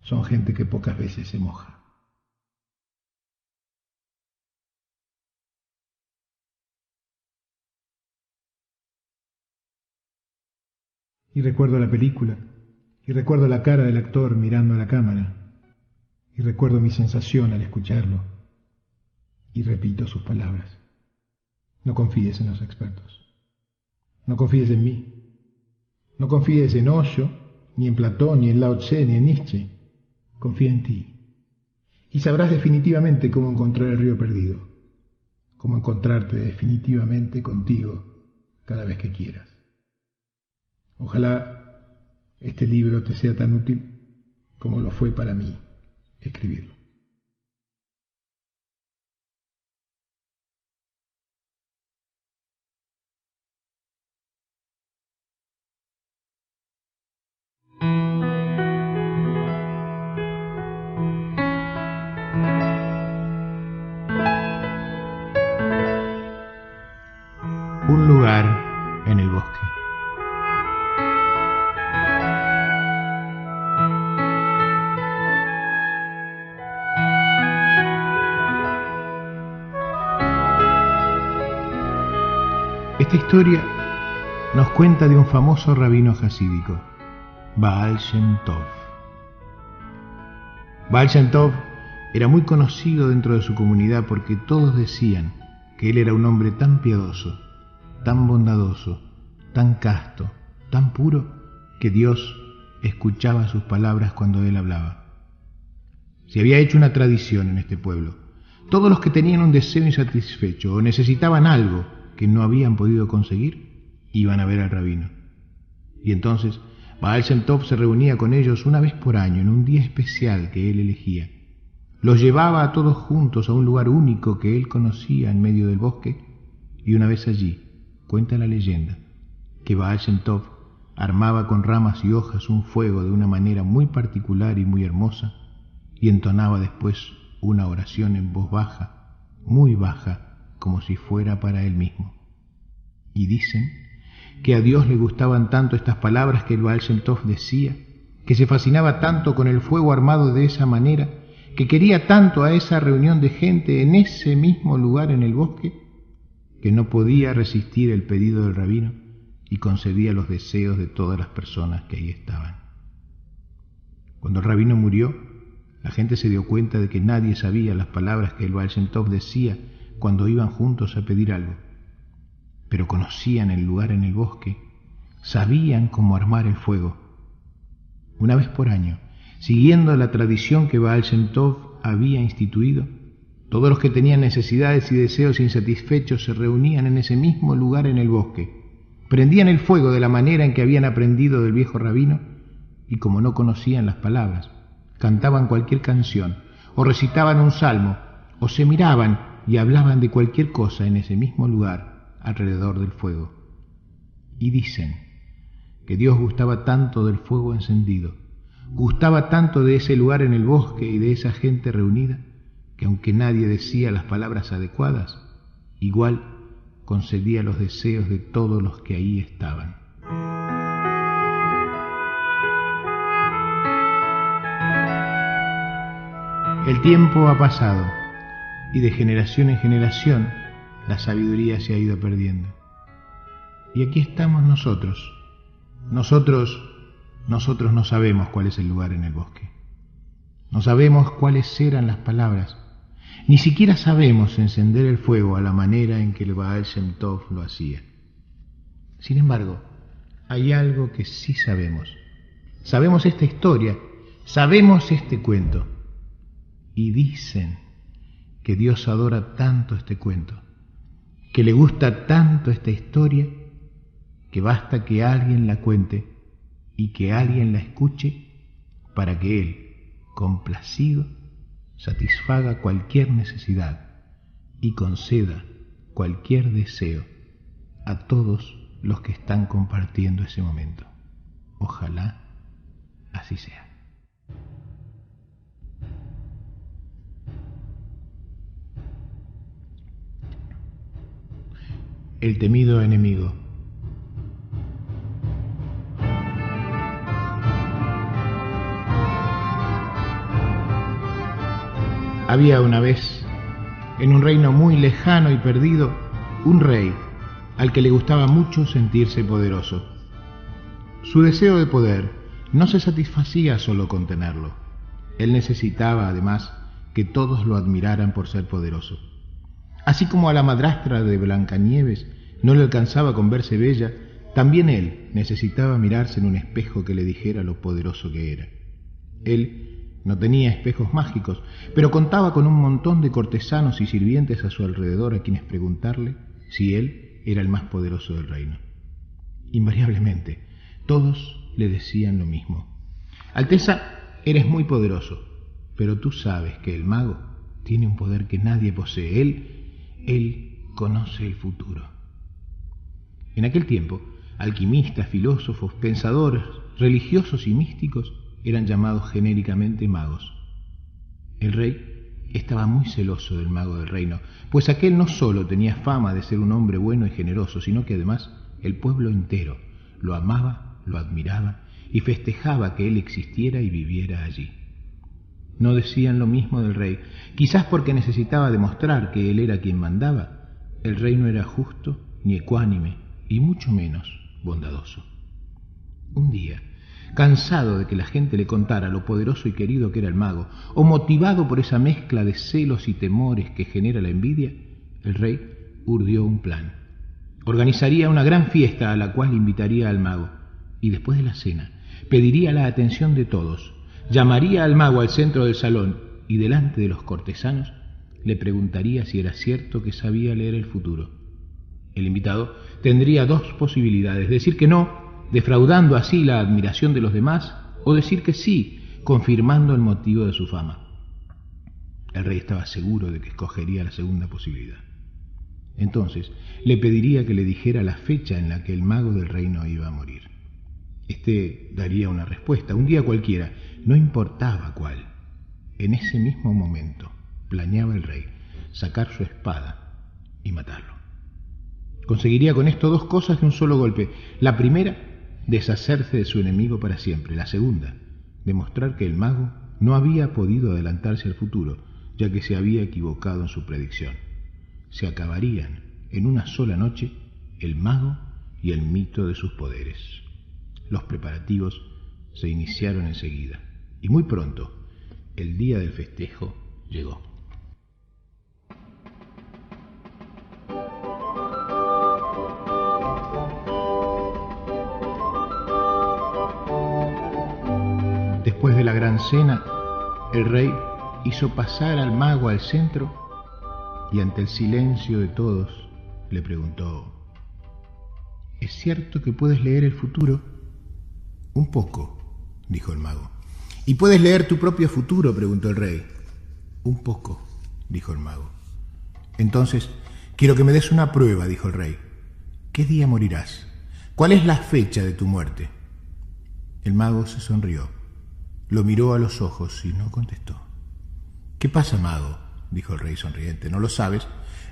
son gente que pocas veces se moja. Y recuerdo la película y recuerdo la cara del actor mirando a la cámara. Y recuerdo mi sensación al escucharlo. Y repito sus palabras. No confíes en los expertos. No confíes en mí. No confíes en Osho, ni en Platón, ni en Lao Tse, ni en Nietzsche. Confía en ti. Y sabrás definitivamente cómo encontrar el río perdido. Cómo encontrarte definitivamente contigo cada vez que quieras. Ojalá este libro te sea tan útil como lo fue para mí escribirlo. En el bosque. Esta historia nos cuenta de un famoso rabino hasídico, Baal Shem Tov. Baal Shem Tov era muy conocido dentro de su comunidad porque todos decían que él era un hombre tan piadoso, tan bondadoso, tan casto, tan puro, que Dios escuchaba sus palabras cuando él hablaba. Se había hecho una tradición en este pueblo. Todos los que tenían un deseo insatisfecho o necesitaban algo que no habían podido conseguir, iban a ver al rabino. Y entonces Baal se reunía con ellos una vez por año en un día especial que él elegía los llevaba a todos juntos a un lugar único que él conocía en medio del bosque, y una vez allí, cuenta la leyenda, que Baal armaba con ramas y hojas un fuego de una manera muy particular y muy hermosa, y entonaba después una oración en voz baja, muy baja, como si fuera para él mismo. Y dicen que a Dios le gustaban tanto estas palabras que el decía, que se fascinaba tanto con el fuego armado de esa manera, que quería tanto a esa reunión de gente en ese mismo lugar en el bosque, que no podía resistir el pedido del rabino y concedía los deseos de todas las personas que ahí estaban. Cuando el rabino murió, la gente se dio cuenta de que nadie sabía las palabras que el Baal decía cuando iban juntos a pedir algo, pero conocían el lugar en el bosque, sabían cómo armar el fuego. Una vez por año, siguiendo la tradición que Baal había instituido. Todos los que tenían necesidades y deseos insatisfechos se reunían en ese mismo lugar en el bosque. Prendían el fuego de la manera en que habían aprendido del viejo rabino y como no conocían las palabras, cantaban cualquier canción o recitaban un salmo o se miraban y hablaban de cualquier cosa en ese mismo lugar alrededor del fuego. Y dicen que Dios gustaba tanto del fuego encendido Gustaba tanto de ese lugar en el bosque y de esa gente reunida, que aunque nadie decía las palabras adecuadas, igual concedía los deseos de todos los que ahí estaban. El tiempo ha pasado y de generación en generación la sabiduría se ha ido perdiendo. Y aquí estamos nosotros, nosotros nosotros no sabemos cuál es el lugar en el bosque. No sabemos cuáles eran las palabras. Ni siquiera sabemos encender el fuego a la manera en que el Baal Shem Tov lo hacía. Sin embargo, hay algo que sí sabemos. Sabemos esta historia, sabemos este cuento. Y dicen que Dios adora tanto este cuento, que le gusta tanto esta historia, que basta que alguien la cuente y que alguien la escuche para que Él, complacido, satisfaga cualquier necesidad y conceda cualquier deseo a todos los que están compartiendo ese momento. Ojalá así sea. El temido enemigo. Había una vez, en un reino muy lejano y perdido, un rey al que le gustaba mucho sentirse poderoso. Su deseo de poder no se satisfacía solo con tenerlo. Él necesitaba, además, que todos lo admiraran por ser poderoso. Así como a la madrastra de Blancanieves no le alcanzaba con verse bella, también él necesitaba mirarse en un espejo que le dijera lo poderoso que era. Él no tenía espejos mágicos, pero contaba con un montón de cortesanos y sirvientes a su alrededor a quienes preguntarle si él era el más poderoso del reino. Invariablemente, todos le decían lo mismo. Alteza, eres muy poderoso, pero tú sabes que el mago tiene un poder que nadie posee. Él, él conoce el futuro. En aquel tiempo, alquimistas, filósofos, pensadores, religiosos y místicos eran llamados genéricamente magos. El rey estaba muy celoso del mago del reino, pues aquel no solo tenía fama de ser un hombre bueno y generoso, sino que además el pueblo entero lo amaba, lo admiraba y festejaba que él existiera y viviera allí. No decían lo mismo del rey, quizás porque necesitaba demostrar que él era quien mandaba. El rey no era justo ni ecuánime, y mucho menos bondadoso. Un día, cansado de que la gente le contara lo poderoso y querido que era el mago, o motivado por esa mezcla de celos y temores que genera la envidia, el rey urdió un plan. Organizaría una gran fiesta a la cual invitaría al mago, y después de la cena pediría la atención de todos, llamaría al mago al centro del salón y delante de los cortesanos le preguntaría si era cierto que sabía leer el futuro. El invitado tendría dos posibilidades, decir que no defraudando así la admiración de los demás, o decir que sí, confirmando el motivo de su fama. El rey estaba seguro de que escogería la segunda posibilidad. Entonces le pediría que le dijera la fecha en la que el mago del reino iba a morir. Este daría una respuesta, un día cualquiera, no importaba cuál. En ese mismo momento planeaba el rey sacar su espada y matarlo. Conseguiría con esto dos cosas de un solo golpe. La primera, deshacerse de su enemigo para siempre. La segunda, demostrar que el mago no había podido adelantarse al futuro, ya que se había equivocado en su predicción. Se acabarían en una sola noche el mago y el mito de sus poderes. Los preparativos se iniciaron enseguida y muy pronto el día del festejo llegó. Después de la gran cena, el rey hizo pasar al mago al centro y ante el silencio de todos le preguntó, ¿es cierto que puedes leer el futuro? Un poco, dijo el mago. ¿Y puedes leer tu propio futuro? preguntó el rey. Un poco, dijo el mago. Entonces, quiero que me des una prueba, dijo el rey. ¿Qué día morirás? ¿Cuál es la fecha de tu muerte? El mago se sonrió. Lo miró a los ojos y no contestó. ¿Qué pasa, mago? dijo el rey sonriente. ¿No lo sabes?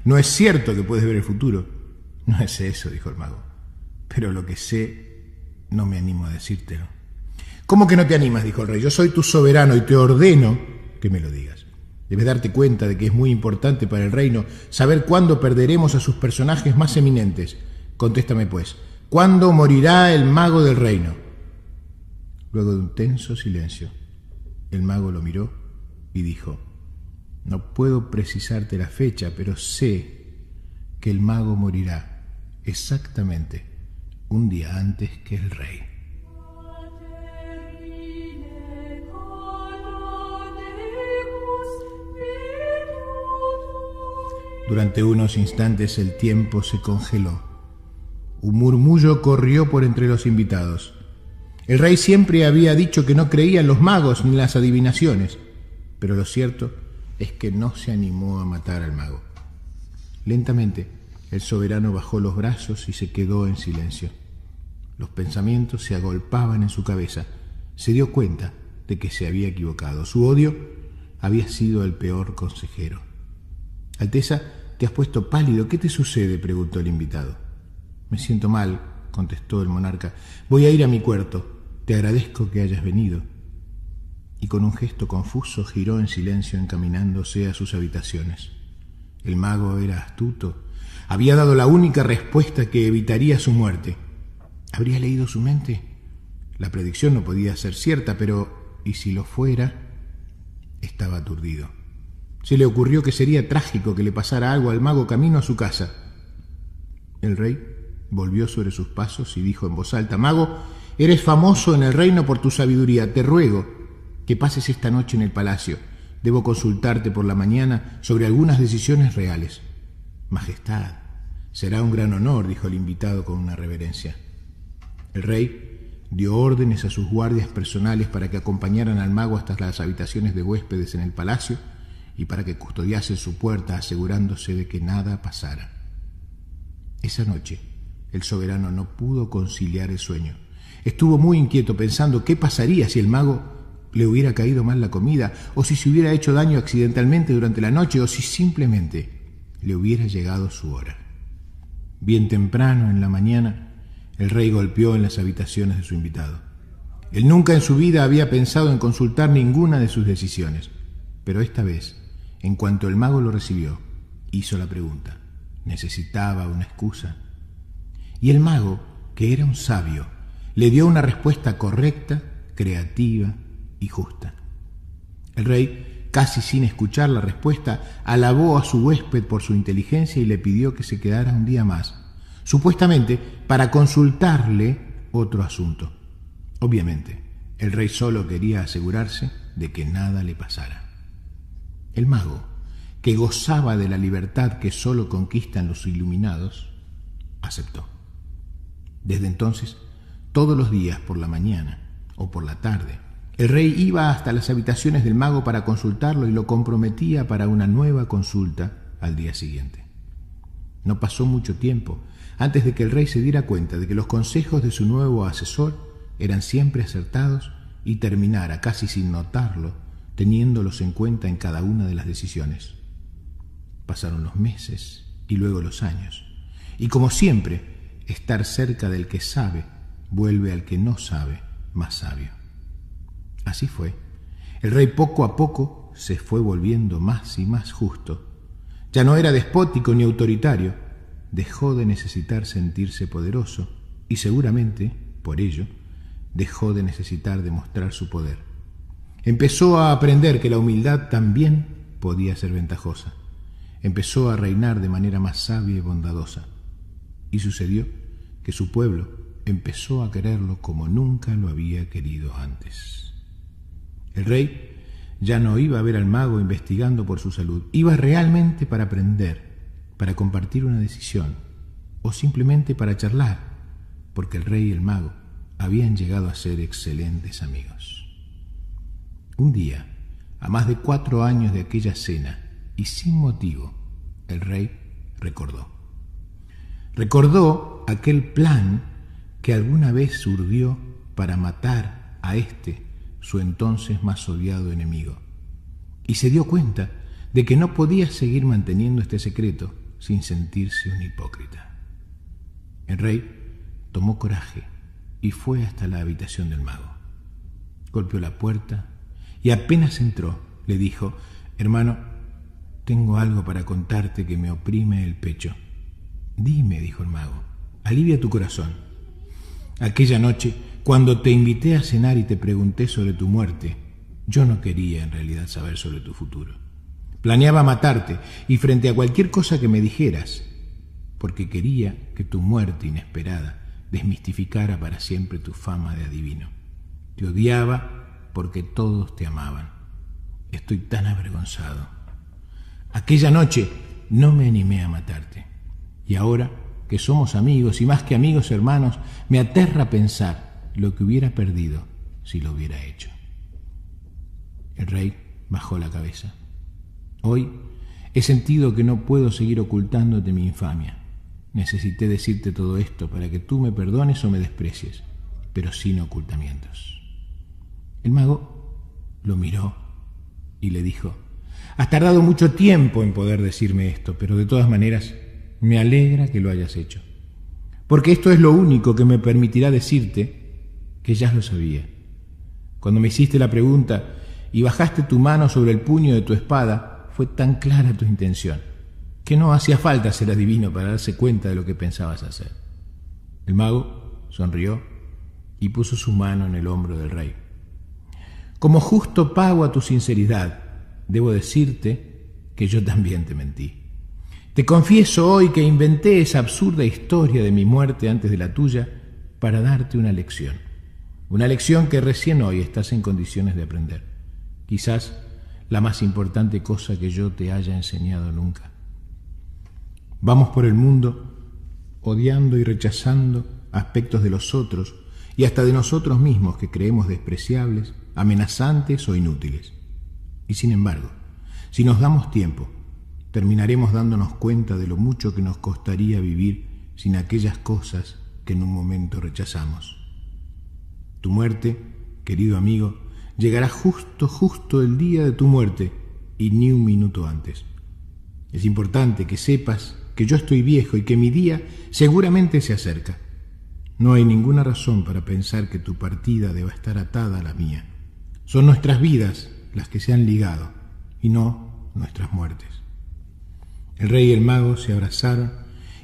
No es cierto que puedes ver el futuro. No es eso, dijo el mago. Pero lo que sé, no me animo a decírtelo. ¿Cómo que no te animas? dijo el rey. Yo soy tu soberano y te ordeno que me lo digas. Debes darte cuenta de que es muy importante para el reino saber cuándo perderemos a sus personajes más eminentes. Contéstame, pues, ¿cuándo morirá el mago del reino? Luego de un tenso silencio, el mago lo miró y dijo, no puedo precisarte la fecha, pero sé que el mago morirá exactamente un día antes que el rey. Durante unos instantes el tiempo se congeló. Un murmullo corrió por entre los invitados. El rey siempre había dicho que no creía en los magos ni en las adivinaciones, pero lo cierto es que no se animó a matar al mago. Lentamente, el soberano bajó los brazos y se quedó en silencio. Los pensamientos se agolpaban en su cabeza. Se dio cuenta de que se había equivocado. Su odio había sido el peor consejero. Alteza, te has puesto pálido. ¿Qué te sucede? preguntó el invitado. Me siento mal, contestó el monarca. Voy a ir a mi cuarto. Te agradezco que hayas venido. Y con un gesto confuso giró en silencio encaminándose a sus habitaciones. El mago era astuto. Había dado la única respuesta que evitaría su muerte. ¿Habría leído su mente? La predicción no podía ser cierta, pero ¿y si lo fuera? Estaba aturdido. Se le ocurrió que sería trágico que le pasara algo al mago camino a su casa. El rey volvió sobre sus pasos y dijo en voz alta, Mago, Eres famoso en el reino por tu sabiduría. Te ruego que pases esta noche en el palacio. Debo consultarte por la mañana sobre algunas decisiones reales. Majestad, será un gran honor, dijo el invitado con una reverencia. El rey dio órdenes a sus guardias personales para que acompañaran al mago hasta las habitaciones de huéspedes en el palacio y para que custodiasen su puerta asegurándose de que nada pasara. Esa noche el soberano no pudo conciliar el sueño. Estuvo muy inquieto pensando qué pasaría si el mago le hubiera caído mal la comida, o si se hubiera hecho daño accidentalmente durante la noche, o si simplemente le hubiera llegado su hora. Bien temprano en la mañana, el rey golpeó en las habitaciones de su invitado. Él nunca en su vida había pensado en consultar ninguna de sus decisiones, pero esta vez, en cuanto el mago lo recibió, hizo la pregunta. ¿Necesitaba una excusa? Y el mago, que era un sabio, le dio una respuesta correcta, creativa y justa. El rey, casi sin escuchar la respuesta, alabó a su huésped por su inteligencia y le pidió que se quedara un día más, supuestamente para consultarle otro asunto. Obviamente, el rey solo quería asegurarse de que nada le pasara. El mago, que gozaba de la libertad que solo conquistan los iluminados, aceptó. Desde entonces, todos los días por la mañana o por la tarde, el rey iba hasta las habitaciones del mago para consultarlo y lo comprometía para una nueva consulta al día siguiente. No pasó mucho tiempo antes de que el rey se diera cuenta de que los consejos de su nuevo asesor eran siempre acertados y terminara, casi sin notarlo, teniéndolos en cuenta en cada una de las decisiones. Pasaron los meses y luego los años, y como siempre, estar cerca del que sabe vuelve al que no sabe más sabio. Así fue. El rey poco a poco se fue volviendo más y más justo. Ya no era despótico ni autoritario, dejó de necesitar sentirse poderoso y seguramente, por ello, dejó de necesitar demostrar su poder. Empezó a aprender que la humildad también podía ser ventajosa. Empezó a reinar de manera más sabia y bondadosa. Y sucedió que su pueblo empezó a quererlo como nunca lo había querido antes. El rey ya no iba a ver al mago investigando por su salud, iba realmente para aprender, para compartir una decisión o simplemente para charlar, porque el rey y el mago habían llegado a ser excelentes amigos. Un día, a más de cuatro años de aquella cena, y sin motivo, el rey recordó. Recordó aquel plan que alguna vez surgió para matar a este, su entonces más odiado enemigo, y se dio cuenta de que no podía seguir manteniendo este secreto sin sentirse un hipócrita. El rey tomó coraje y fue hasta la habitación del mago. Golpeó la puerta y apenas entró, le dijo, Hermano, tengo algo para contarte que me oprime el pecho. Dime, dijo el mago, alivia tu corazón. Aquella noche, cuando te invité a cenar y te pregunté sobre tu muerte, yo no quería en realidad saber sobre tu futuro. Planeaba matarte y frente a cualquier cosa que me dijeras, porque quería que tu muerte inesperada desmistificara para siempre tu fama de adivino. Te odiaba porque todos te amaban. Estoy tan avergonzado. Aquella noche no me animé a matarte. Y ahora que somos amigos y más que amigos hermanos, me aterra pensar lo que hubiera perdido si lo hubiera hecho. El rey bajó la cabeza. Hoy he sentido que no puedo seguir ocultándote mi infamia. Necesité decirte todo esto para que tú me perdones o me desprecies, pero sin ocultamientos. El mago lo miró y le dijo, Has tardado mucho tiempo en poder decirme esto, pero de todas maneras me alegra que lo hayas hecho, porque esto es lo único que me permitirá decirte que ya lo sabía. Cuando me hiciste la pregunta y bajaste tu mano sobre el puño de tu espada, fue tan clara tu intención que no hacía falta ser adivino para darse cuenta de lo que pensabas hacer. El mago sonrió y puso su mano en el hombro del rey. Como justo pago a tu sinceridad, debo decirte que yo también te mentí. Te confieso hoy que inventé esa absurda historia de mi muerte antes de la tuya para darte una lección. Una lección que recién hoy estás en condiciones de aprender. Quizás la más importante cosa que yo te haya enseñado nunca. Vamos por el mundo odiando y rechazando aspectos de los otros y hasta de nosotros mismos que creemos despreciables, amenazantes o inútiles. Y sin embargo, si nos damos tiempo, terminaremos dándonos cuenta de lo mucho que nos costaría vivir sin aquellas cosas que en un momento rechazamos. Tu muerte, querido amigo, llegará justo, justo el día de tu muerte y ni un minuto antes. Es importante que sepas que yo estoy viejo y que mi día seguramente se acerca. No hay ninguna razón para pensar que tu partida deba estar atada a la mía. Son nuestras vidas las que se han ligado y no nuestras muertes. El rey y el mago se abrazaron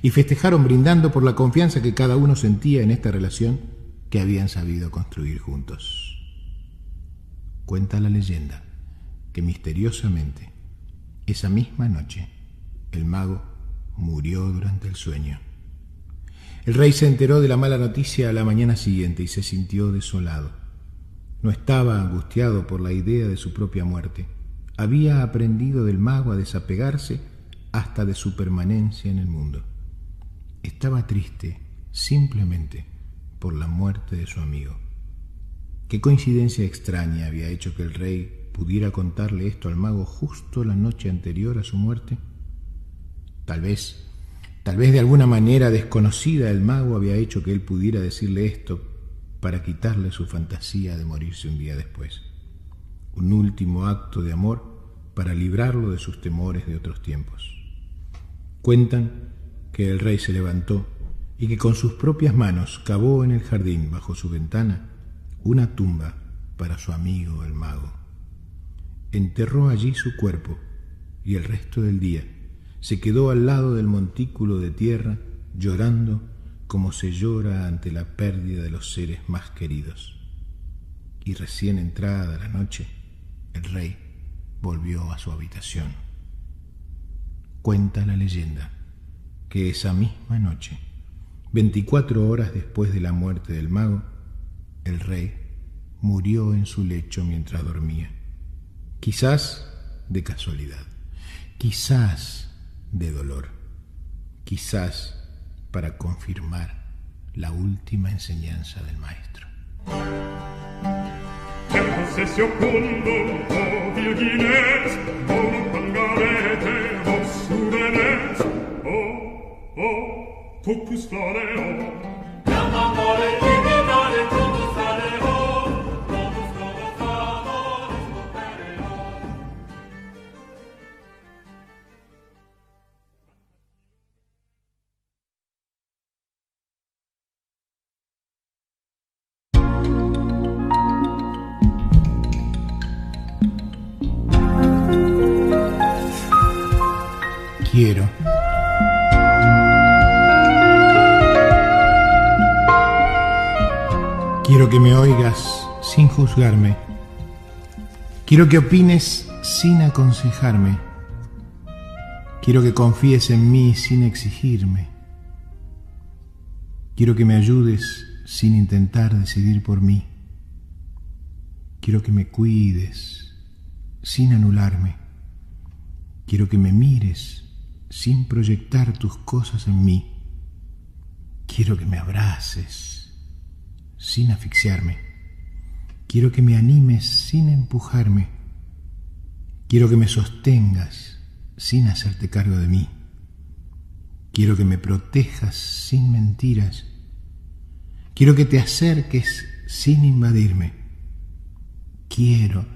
y festejaron brindando por la confianza que cada uno sentía en esta relación que habían sabido construir juntos. Cuenta la leyenda que misteriosamente esa misma noche el mago murió durante el sueño. El rey se enteró de la mala noticia a la mañana siguiente y se sintió desolado. No estaba angustiado por la idea de su propia muerte. Había aprendido del mago a desapegarse hasta de su permanencia en el mundo. Estaba triste simplemente por la muerte de su amigo. Qué coincidencia extraña había hecho que el rey pudiera contarle esto al mago justo la noche anterior a su muerte. Tal vez, tal vez de alguna manera desconocida el mago había hecho que él pudiera decirle esto para quitarle su fantasía de morirse un día después. Un último acto de amor para librarlo de sus temores de otros tiempos. Cuentan que el rey se levantó y que con sus propias manos cavó en el jardín bajo su ventana una tumba para su amigo el mago. Enterró allí su cuerpo y el resto del día se quedó al lado del montículo de tierra llorando como se llora ante la pérdida de los seres más queridos. Y recién entrada la noche, el rey volvió a su habitación. Cuenta la leyenda que esa misma noche, veinticuatro horas después de la muerte del mago, el rey murió en su lecho mientras dormía. Quizás de casualidad, quizás de dolor, quizás para confirmar la última enseñanza del maestro. Perses iocundum, o virgines, bonum pangarete, vos juvenes, o, o, tocus floreo. Nam amore, tibi mare, quiero. Quiero que me oigas sin juzgarme. Quiero que opines sin aconsejarme. Quiero que confíes en mí sin exigirme. Quiero que me ayudes sin intentar decidir por mí. Quiero que me cuides sin anularme. Quiero que me mires sin proyectar tus cosas en mí. Quiero que me abraces sin asfixiarme. Quiero que me animes sin empujarme. Quiero que me sostengas sin hacerte cargo de mí. Quiero que me protejas sin mentiras. Quiero que te acerques sin invadirme. Quiero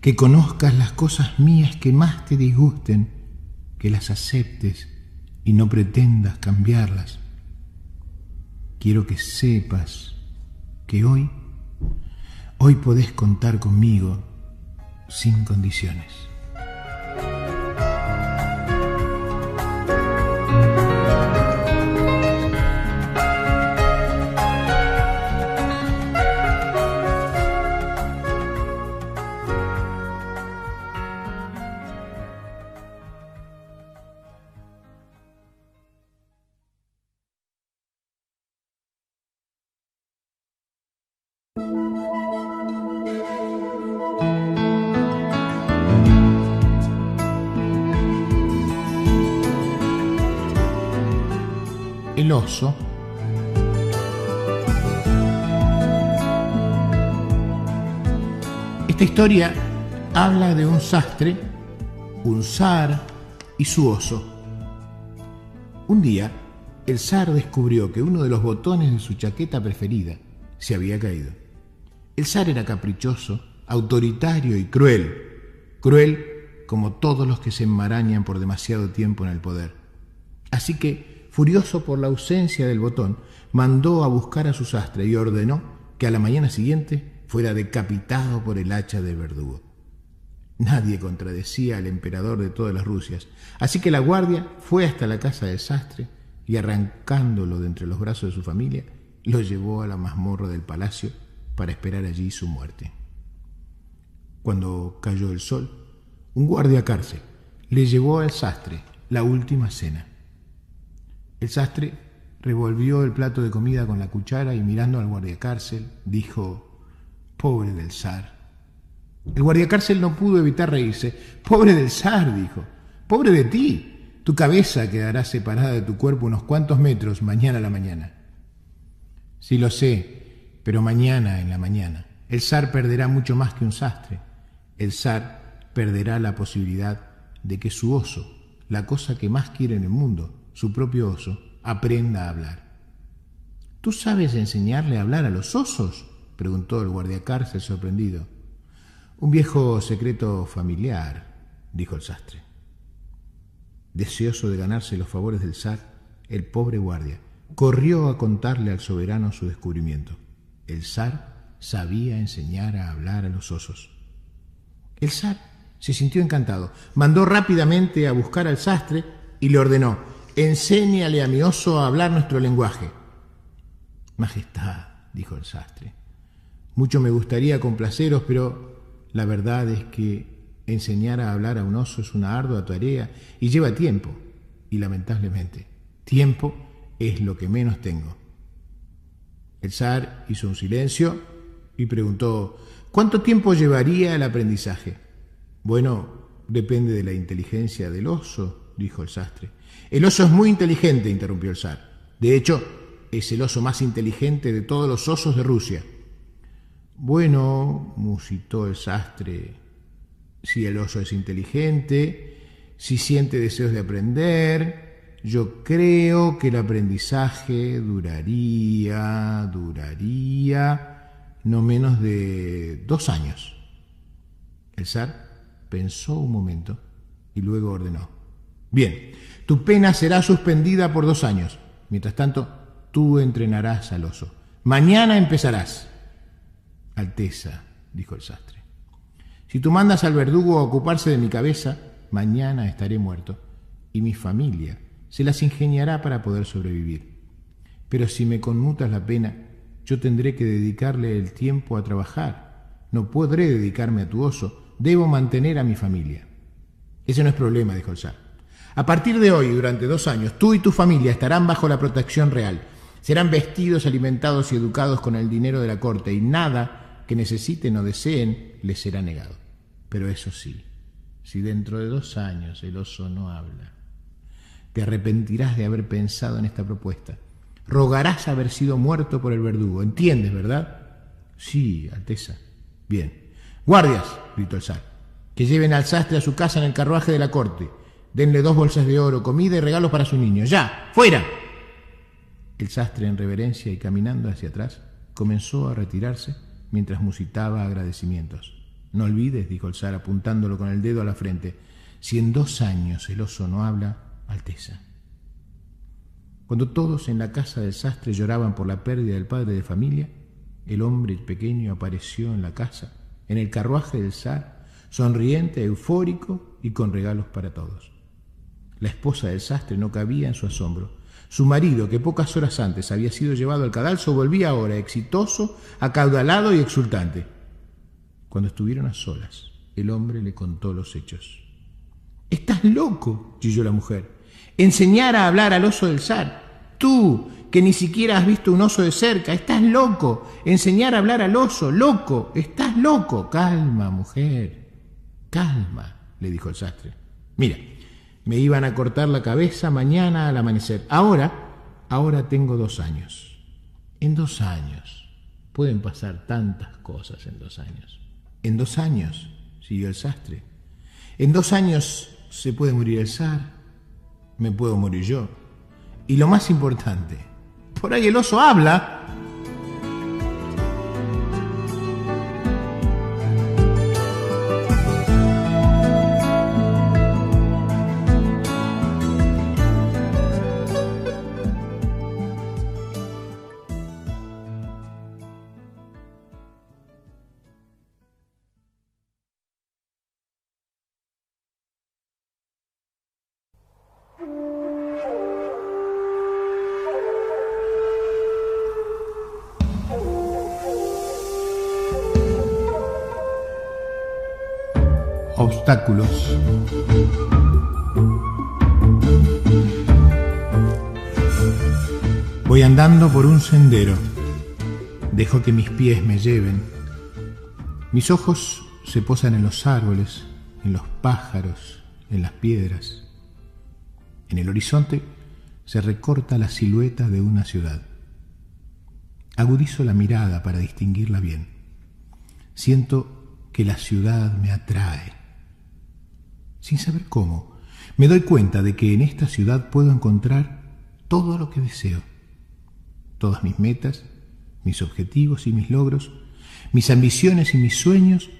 que conozcas las cosas mías que más te disgusten que las aceptes y no pretendas cambiarlas. Quiero que sepas que hoy, hoy podés contar conmigo sin condiciones. Esta historia habla de un sastre, un zar y su oso. Un día, el zar descubrió que uno de los botones de su chaqueta preferida se había caído. El zar era caprichoso, autoritario y cruel, cruel como todos los que se enmarañan por demasiado tiempo en el poder. Así que, furioso por la ausencia del botón, mandó a buscar a su sastre y ordenó que a la mañana siguiente fuera decapitado por el hacha del verdugo. Nadie contradecía al emperador de todas las Rusias, así que la guardia fue hasta la casa del sastre y arrancándolo de entre los brazos de su familia, lo llevó a la mazmorra del palacio para esperar allí su muerte. Cuando cayó el sol, un guardia cárcel le llevó al sastre la última cena. El sastre revolvió el plato de comida con la cuchara y mirando al guardiacárcel dijo, pobre del zar. El guardiacárcel no pudo evitar reírse. Pobre del zar, dijo, pobre de ti. Tu cabeza quedará separada de tu cuerpo unos cuantos metros mañana a la mañana. Sí lo sé, pero mañana en la mañana. El zar perderá mucho más que un sastre. El zar perderá la posibilidad de que su oso, la cosa que más quiere en el mundo, su propio oso, aprenda a hablar. ¿Tú sabes enseñarle a hablar a los osos? preguntó el guardiacárcel sorprendido. Un viejo secreto familiar, dijo el sastre. Deseoso de ganarse los favores del zar, el pobre guardia corrió a contarle al soberano su descubrimiento. El zar sabía enseñar a hablar a los osos. El zar se sintió encantado, mandó rápidamente a buscar al sastre y le ordenó, enséñale a mi oso a hablar nuestro lenguaje. Majestad, dijo el sastre, mucho me gustaría complaceros, pero la verdad es que enseñar a hablar a un oso es una ardua tarea y lleva tiempo. Y lamentablemente, tiempo es lo que menos tengo. El zar hizo un silencio y preguntó, ¿cuánto tiempo llevaría el aprendizaje? Bueno, depende de la inteligencia del oso, dijo el sastre. El oso es muy inteligente, interrumpió el zar. De hecho, es el oso más inteligente de todos los osos de Rusia. Bueno, musitó el sastre, si el oso es inteligente, si siente deseos de aprender, yo creo que el aprendizaje duraría, duraría no menos de dos años. El zar pensó un momento y luego ordenó. Bien, tu pena será suspendida por dos años. Mientras tanto, tú entrenarás al oso. Mañana empezarás. Alteza, dijo el sastre, si tú mandas al verdugo a ocuparse de mi cabeza, mañana estaré muerto y mi familia se las ingeniará para poder sobrevivir. Pero si me conmutas la pena, yo tendré que dedicarle el tiempo a trabajar. No podré dedicarme a tu oso, debo mantener a mi familia. Ese no es problema, dijo el zar. A partir de hoy, durante dos años, tú y tu familia estarán bajo la protección real. Serán vestidos, alimentados y educados con el dinero de la corte y nada que necesiten o deseen les será negado. Pero eso sí, si dentro de dos años el oso no habla, te arrepentirás de haber pensado en esta propuesta. Rogarás haber sido muerto por el verdugo. ¿Entiendes, verdad? Sí, Alteza. Bien. Guardias, gritó el zar, que lleven al sastre a su casa en el carruaje de la corte Denle dos bolsas de oro, comida y regalos para su niño. ¡Ya! ¡Fuera! El sastre, en reverencia y caminando hacia atrás, comenzó a retirarse mientras musitaba agradecimientos. No olvides, dijo el zar apuntándolo con el dedo a la frente, si en dos años el oso no habla, Alteza. Cuando todos en la casa del sastre lloraban por la pérdida del padre de familia, el hombre pequeño apareció en la casa, en el carruaje del zar, sonriente, eufórico y con regalos para todos. La esposa del sastre no cabía en su asombro. Su marido, que pocas horas antes había sido llevado al cadalso, volvía ahora exitoso, acaudalado y exultante. Cuando estuvieron a solas, el hombre le contó los hechos. Estás loco, chilló la mujer. Enseñar a hablar al oso del zar. Tú, que ni siquiera has visto un oso de cerca, estás loco. Enseñar a hablar al oso, loco, estás loco. Calma, mujer, calma, le dijo el sastre. Mira, me iban a cortar la cabeza mañana al amanecer. Ahora, ahora tengo dos años. En dos años. Pueden pasar tantas cosas en dos años. En dos años, siguió el sastre. En dos años se puede morir el zar, me puedo morir yo. Y lo más importante, por ahí el oso habla Obstáculos. Voy andando por un sendero. Dejo que mis pies me lleven. Mis ojos se posan en los árboles, en los pájaros, en las piedras. En el horizonte se recorta la silueta de una ciudad. Agudizo la mirada para distinguirla bien. Siento que la ciudad me atrae. Sin saber cómo, me doy cuenta de que en esta ciudad puedo encontrar todo lo que deseo. Todas mis metas, mis objetivos y mis logros, mis ambiciones y mis sueños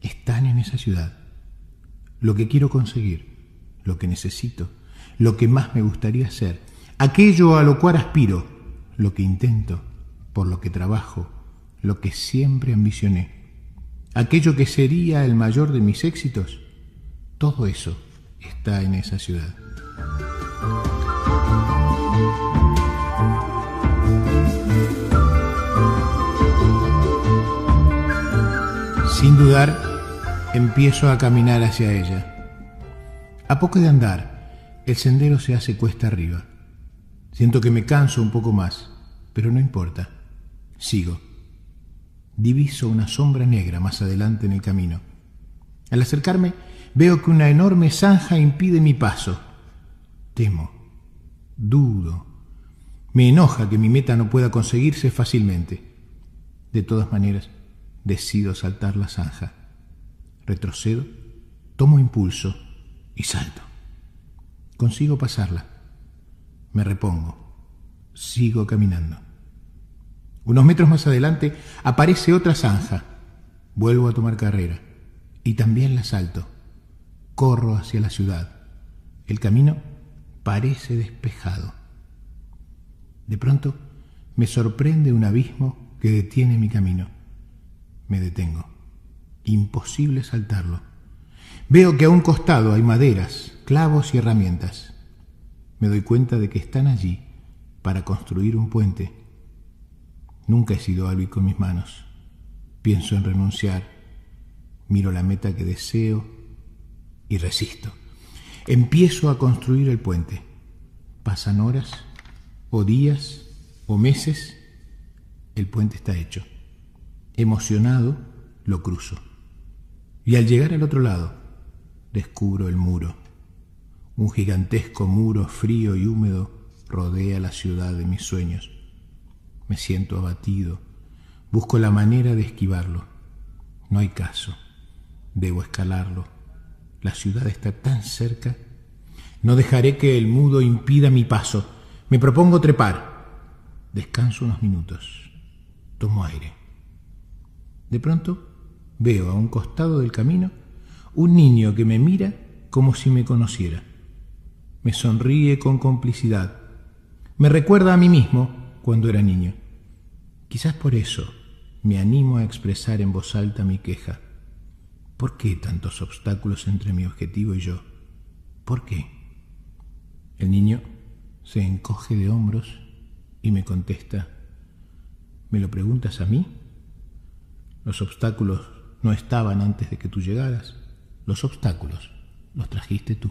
están en esa ciudad. Lo que quiero conseguir, lo que necesito, lo que más me gustaría ser, aquello a lo cual aspiro, lo que intento, por lo que trabajo, lo que siempre ambicioné, aquello que sería el mayor de mis éxitos, todo eso está en esa ciudad. Sin dudar, empiezo a caminar hacia ella. A poco de andar, el sendero se hace cuesta arriba. Siento que me canso un poco más, pero no importa. Sigo. Diviso una sombra negra más adelante en el camino. Al acercarme, veo que una enorme zanja impide mi paso. Temo, dudo. Me enoja que mi meta no pueda conseguirse fácilmente. De todas maneras, decido saltar la zanja. Retrocedo, tomo impulso y salto. Consigo pasarla. Me repongo. Sigo caminando. Unos metros más adelante aparece otra zanja. Vuelvo a tomar carrera y también la salto. Corro hacia la ciudad. El camino parece despejado. De pronto me sorprende un abismo que detiene mi camino. Me detengo. Imposible saltarlo. Veo que a un costado hay maderas, clavos y herramientas. Me doy cuenta de que están allí para construir un puente Nunca he sido hábil con mis manos. Pienso en renunciar. Miro la meta que deseo y resisto. Empiezo a construir el puente. Pasan horas o días o meses. El puente está hecho. Emocionado, lo cruzo. Y al llegar al otro lado, descubro el muro. Un gigantesco muro frío y húmedo rodea la ciudad de mis sueños. Me siento abatido. Busco la manera de esquivarlo. No hay caso. Debo escalarlo. La ciudad está tan cerca. No dejaré que el mudo impida mi paso. Me propongo trepar. Descanso unos minutos. Tomo aire. De pronto veo a un costado del camino un niño que me mira como si me conociera. Me sonríe con complicidad. Me recuerda a mí mismo cuando era niño. Quizás por eso me animo a expresar en voz alta mi queja. ¿Por qué tantos obstáculos entre mi objetivo y yo? ¿Por qué? El niño se encoge de hombros y me contesta, ¿me lo preguntas a mí? Los obstáculos no estaban antes de que tú llegaras. Los obstáculos los trajiste tú.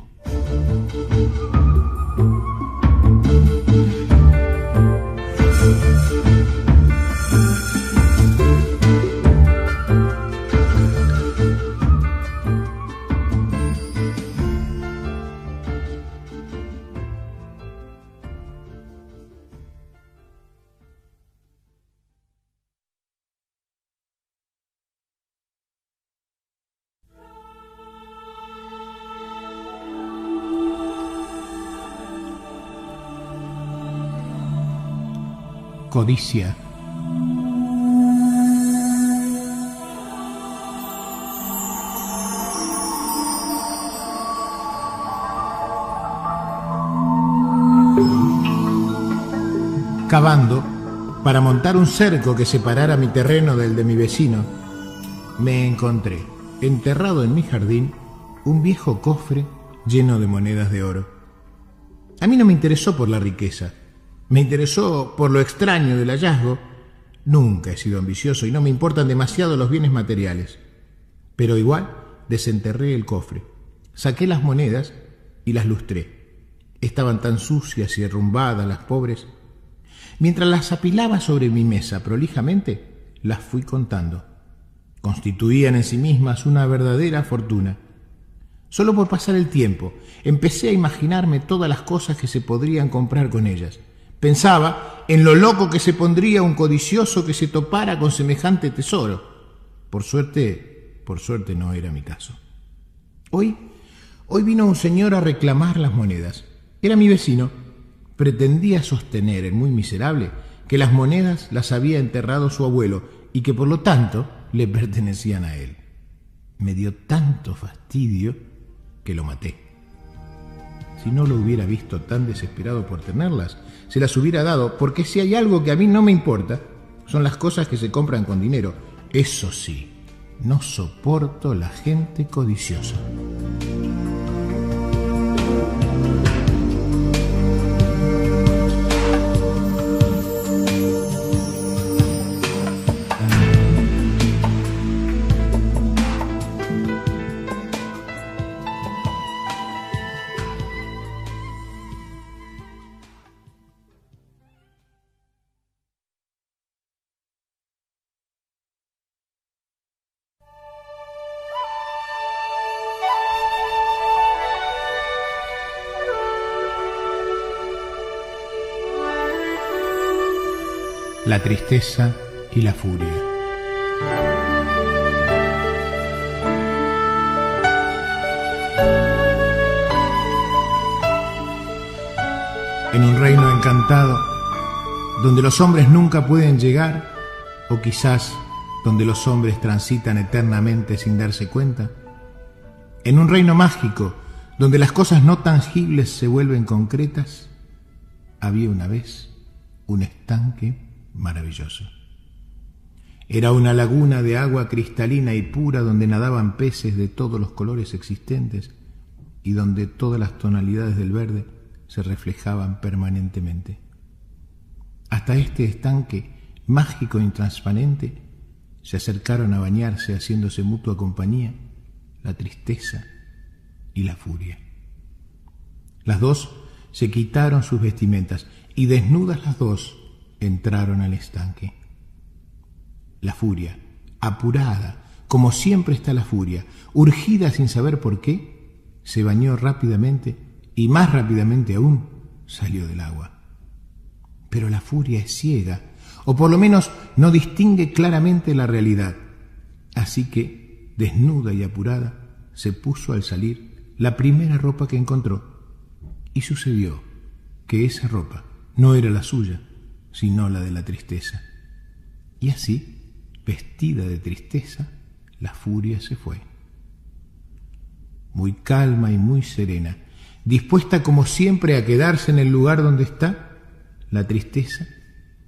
Cavando para montar un cerco que separara mi terreno del de mi vecino, me encontré, enterrado en mi jardín, un viejo cofre lleno de monedas de oro. A mí no me interesó por la riqueza, me interesó por lo extraño del hallazgo. Nunca he sido ambicioso y no me importan demasiado los bienes materiales. Pero igual desenterré el cofre, saqué las monedas y las lustré. Estaban tan sucias y arrumbadas las pobres. Mientras las apilaba sobre mi mesa prolijamente, las fui contando. Constituían en sí mismas una verdadera fortuna. Solo por pasar el tiempo, empecé a imaginarme todas las cosas que se podrían comprar con ellas. Pensaba en lo loco que se pondría un codicioso que se topara con semejante tesoro. Por suerte, por suerte no era mi caso. Hoy, hoy vino un señor a reclamar las monedas. Era mi vecino. Pretendía sostener, el muy miserable, que las monedas las había enterrado su abuelo y que por lo tanto le pertenecían a él. Me dio tanto fastidio que lo maté. Si no lo hubiera visto tan desesperado por tenerlas, se las hubiera dado, porque si hay algo que a mí no me importa, son las cosas que se compran con dinero. Eso sí, no soporto la gente codiciosa. La tristeza y la furia. En un reino encantado, donde los hombres nunca pueden llegar, o quizás donde los hombres transitan eternamente sin darse cuenta, en un reino mágico, donde las cosas no tangibles se vuelven concretas, había una vez un estanque maravilloso. Era una laguna de agua cristalina y pura donde nadaban peces de todos los colores existentes y donde todas las tonalidades del verde se reflejaban permanentemente. Hasta este estanque mágico e intransparente se acercaron a bañarse haciéndose mutua compañía la tristeza y la furia. Las dos se quitaron sus vestimentas y desnudas las dos entraron al estanque. La furia, apurada, como siempre está la furia, urgida sin saber por qué, se bañó rápidamente y más rápidamente aún salió del agua. Pero la furia es ciega, o por lo menos no distingue claramente la realidad. Así que, desnuda y apurada, se puso al salir la primera ropa que encontró. Y sucedió que esa ropa no era la suya, sino la de la tristeza. Y así, vestida de tristeza, la furia se fue. Muy calma y muy serena, dispuesta como siempre a quedarse en el lugar donde está, la tristeza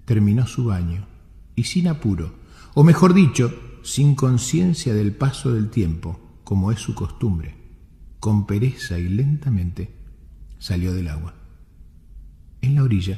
terminó su baño y sin apuro, o mejor dicho, sin conciencia del paso del tiempo, como es su costumbre, con pereza y lentamente salió del agua. En la orilla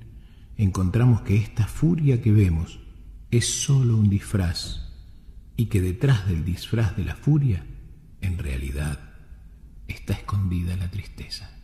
encontramos que esta furia que vemos es sólo un disfraz y que detrás del disfraz de la furia, en realidad, está escondida la tristeza.